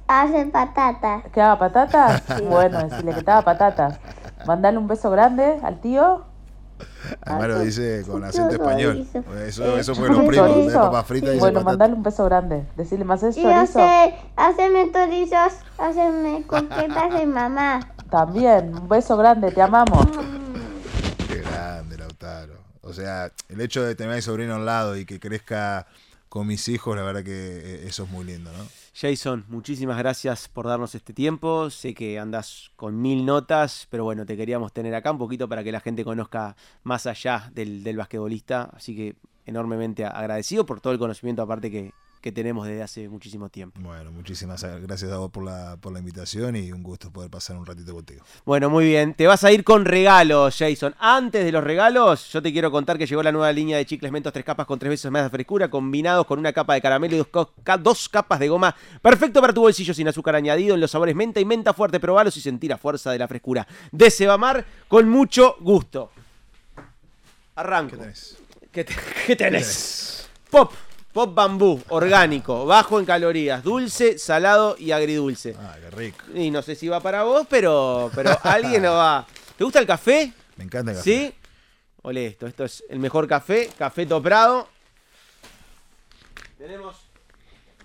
Hacen patatas. ¿Que haga patatas? *laughs* Bueno, decirle que te haga patatas. Mandale un beso grande al tío. Además lo dice con acento chorizo. español. Eso, Eh, eso fue los primos, de papas fritas dice Bueno, mandale un beso grande. Decirle más es Y chorizo. hace, haceme chorizos, haceme coquetas de mamá. *laughs* También, un beso grande, te amamos. Qué grande, Lautaro. O sea, el hecho de tener a mi sobrino al lado y que crezca con mis hijos, la verdad que eh, eso es muy lindo, ¿no? Jason, muchísimas gracias por darnos este tiempo. Sé que andas con mil notas, pero bueno, te queríamos tener acá un poquito para que la gente conozca más allá del, del basquetbolista. Así que enormemente agradecido por todo el conocimiento aparte que, que tenemos desde hace muchísimo tiempo. Bueno, muchísimas gracias a vos por la, por la invitación y un gusto poder pasar un ratito contigo. Bueno, muy bien. Te vas a ir con regalos, Jason. Antes de los regalos, yo te quiero contar que llegó la nueva línea de chicles mentos tres capas con tres veces más de frescura, combinados con una capa de caramelo y dos, dos capas de goma. Perfecto para tu bolsillo sin azúcar añadido en los sabores menta y menta fuerte. Probalos y sentir la fuerza de la frescura. De Sebamar con mucho gusto. Arranco. ¿Qué tenés? ¿Qué, tenés? Pop. Pop bambú, orgánico, bajo en calorías, dulce, salado y agridulce. Ah, qué rico. Y no sé si va para vos, pero, pero *laughs* alguien lo va. ¿Te gusta el café? Me encanta el café. ¿Sí? Ole esto, esto es el mejor café, café toprado. Tenemos.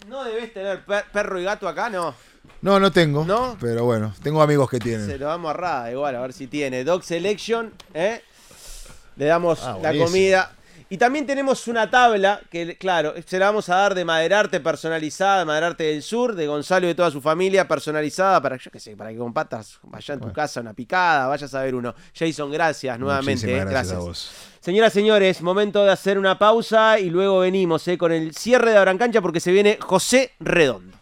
No debes tener per- perro y gato acá, no. No, no tengo. ¿No? Pero bueno, tengo amigos que tienen. Se lo damos a Rada, igual, a ver si tiene. Dog Selection, ¿eh? Le damos Ah, la comida. Y también tenemos una tabla que, claro, se la vamos a dar de Maderarte personalizada, Maderarte del Sur, de Gonzalo y de toda su familia, personalizada para, yo qué sé, para que compartas, vaya en tu casa una picada, vayas a ver uno. Jason, gracias nuevamente. Muchísimas eh, gracias a vos. Señoras, señores, momento de hacer una pausa y luego venimos eh, con el cierre de Abrancancha porque se viene José Redondo.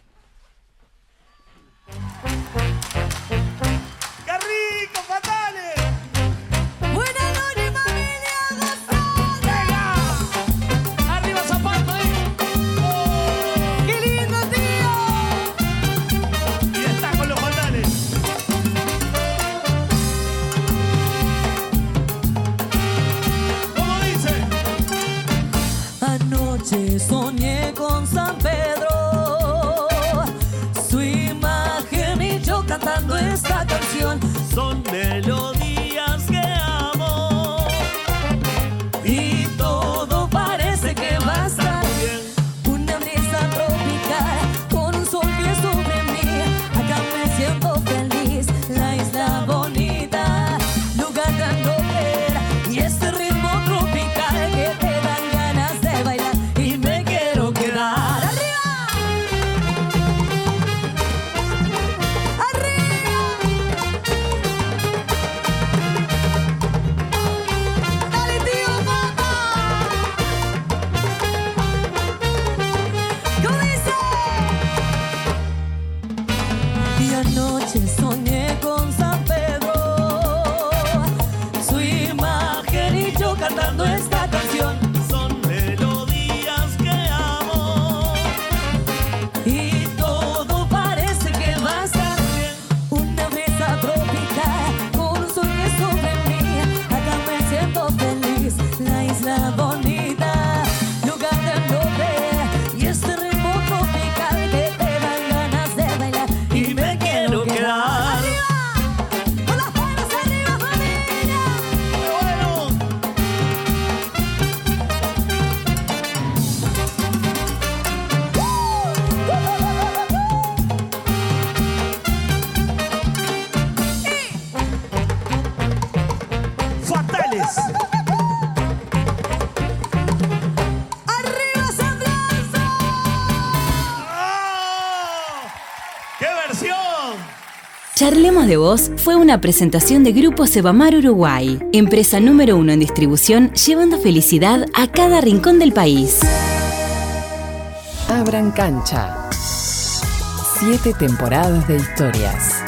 De Voz fue una presentación de Grupo Sebamar Uruguay, empresa número uno en distribución, llevando felicidad a cada rincón del país. Abran cancha. Siete temporadas de historias.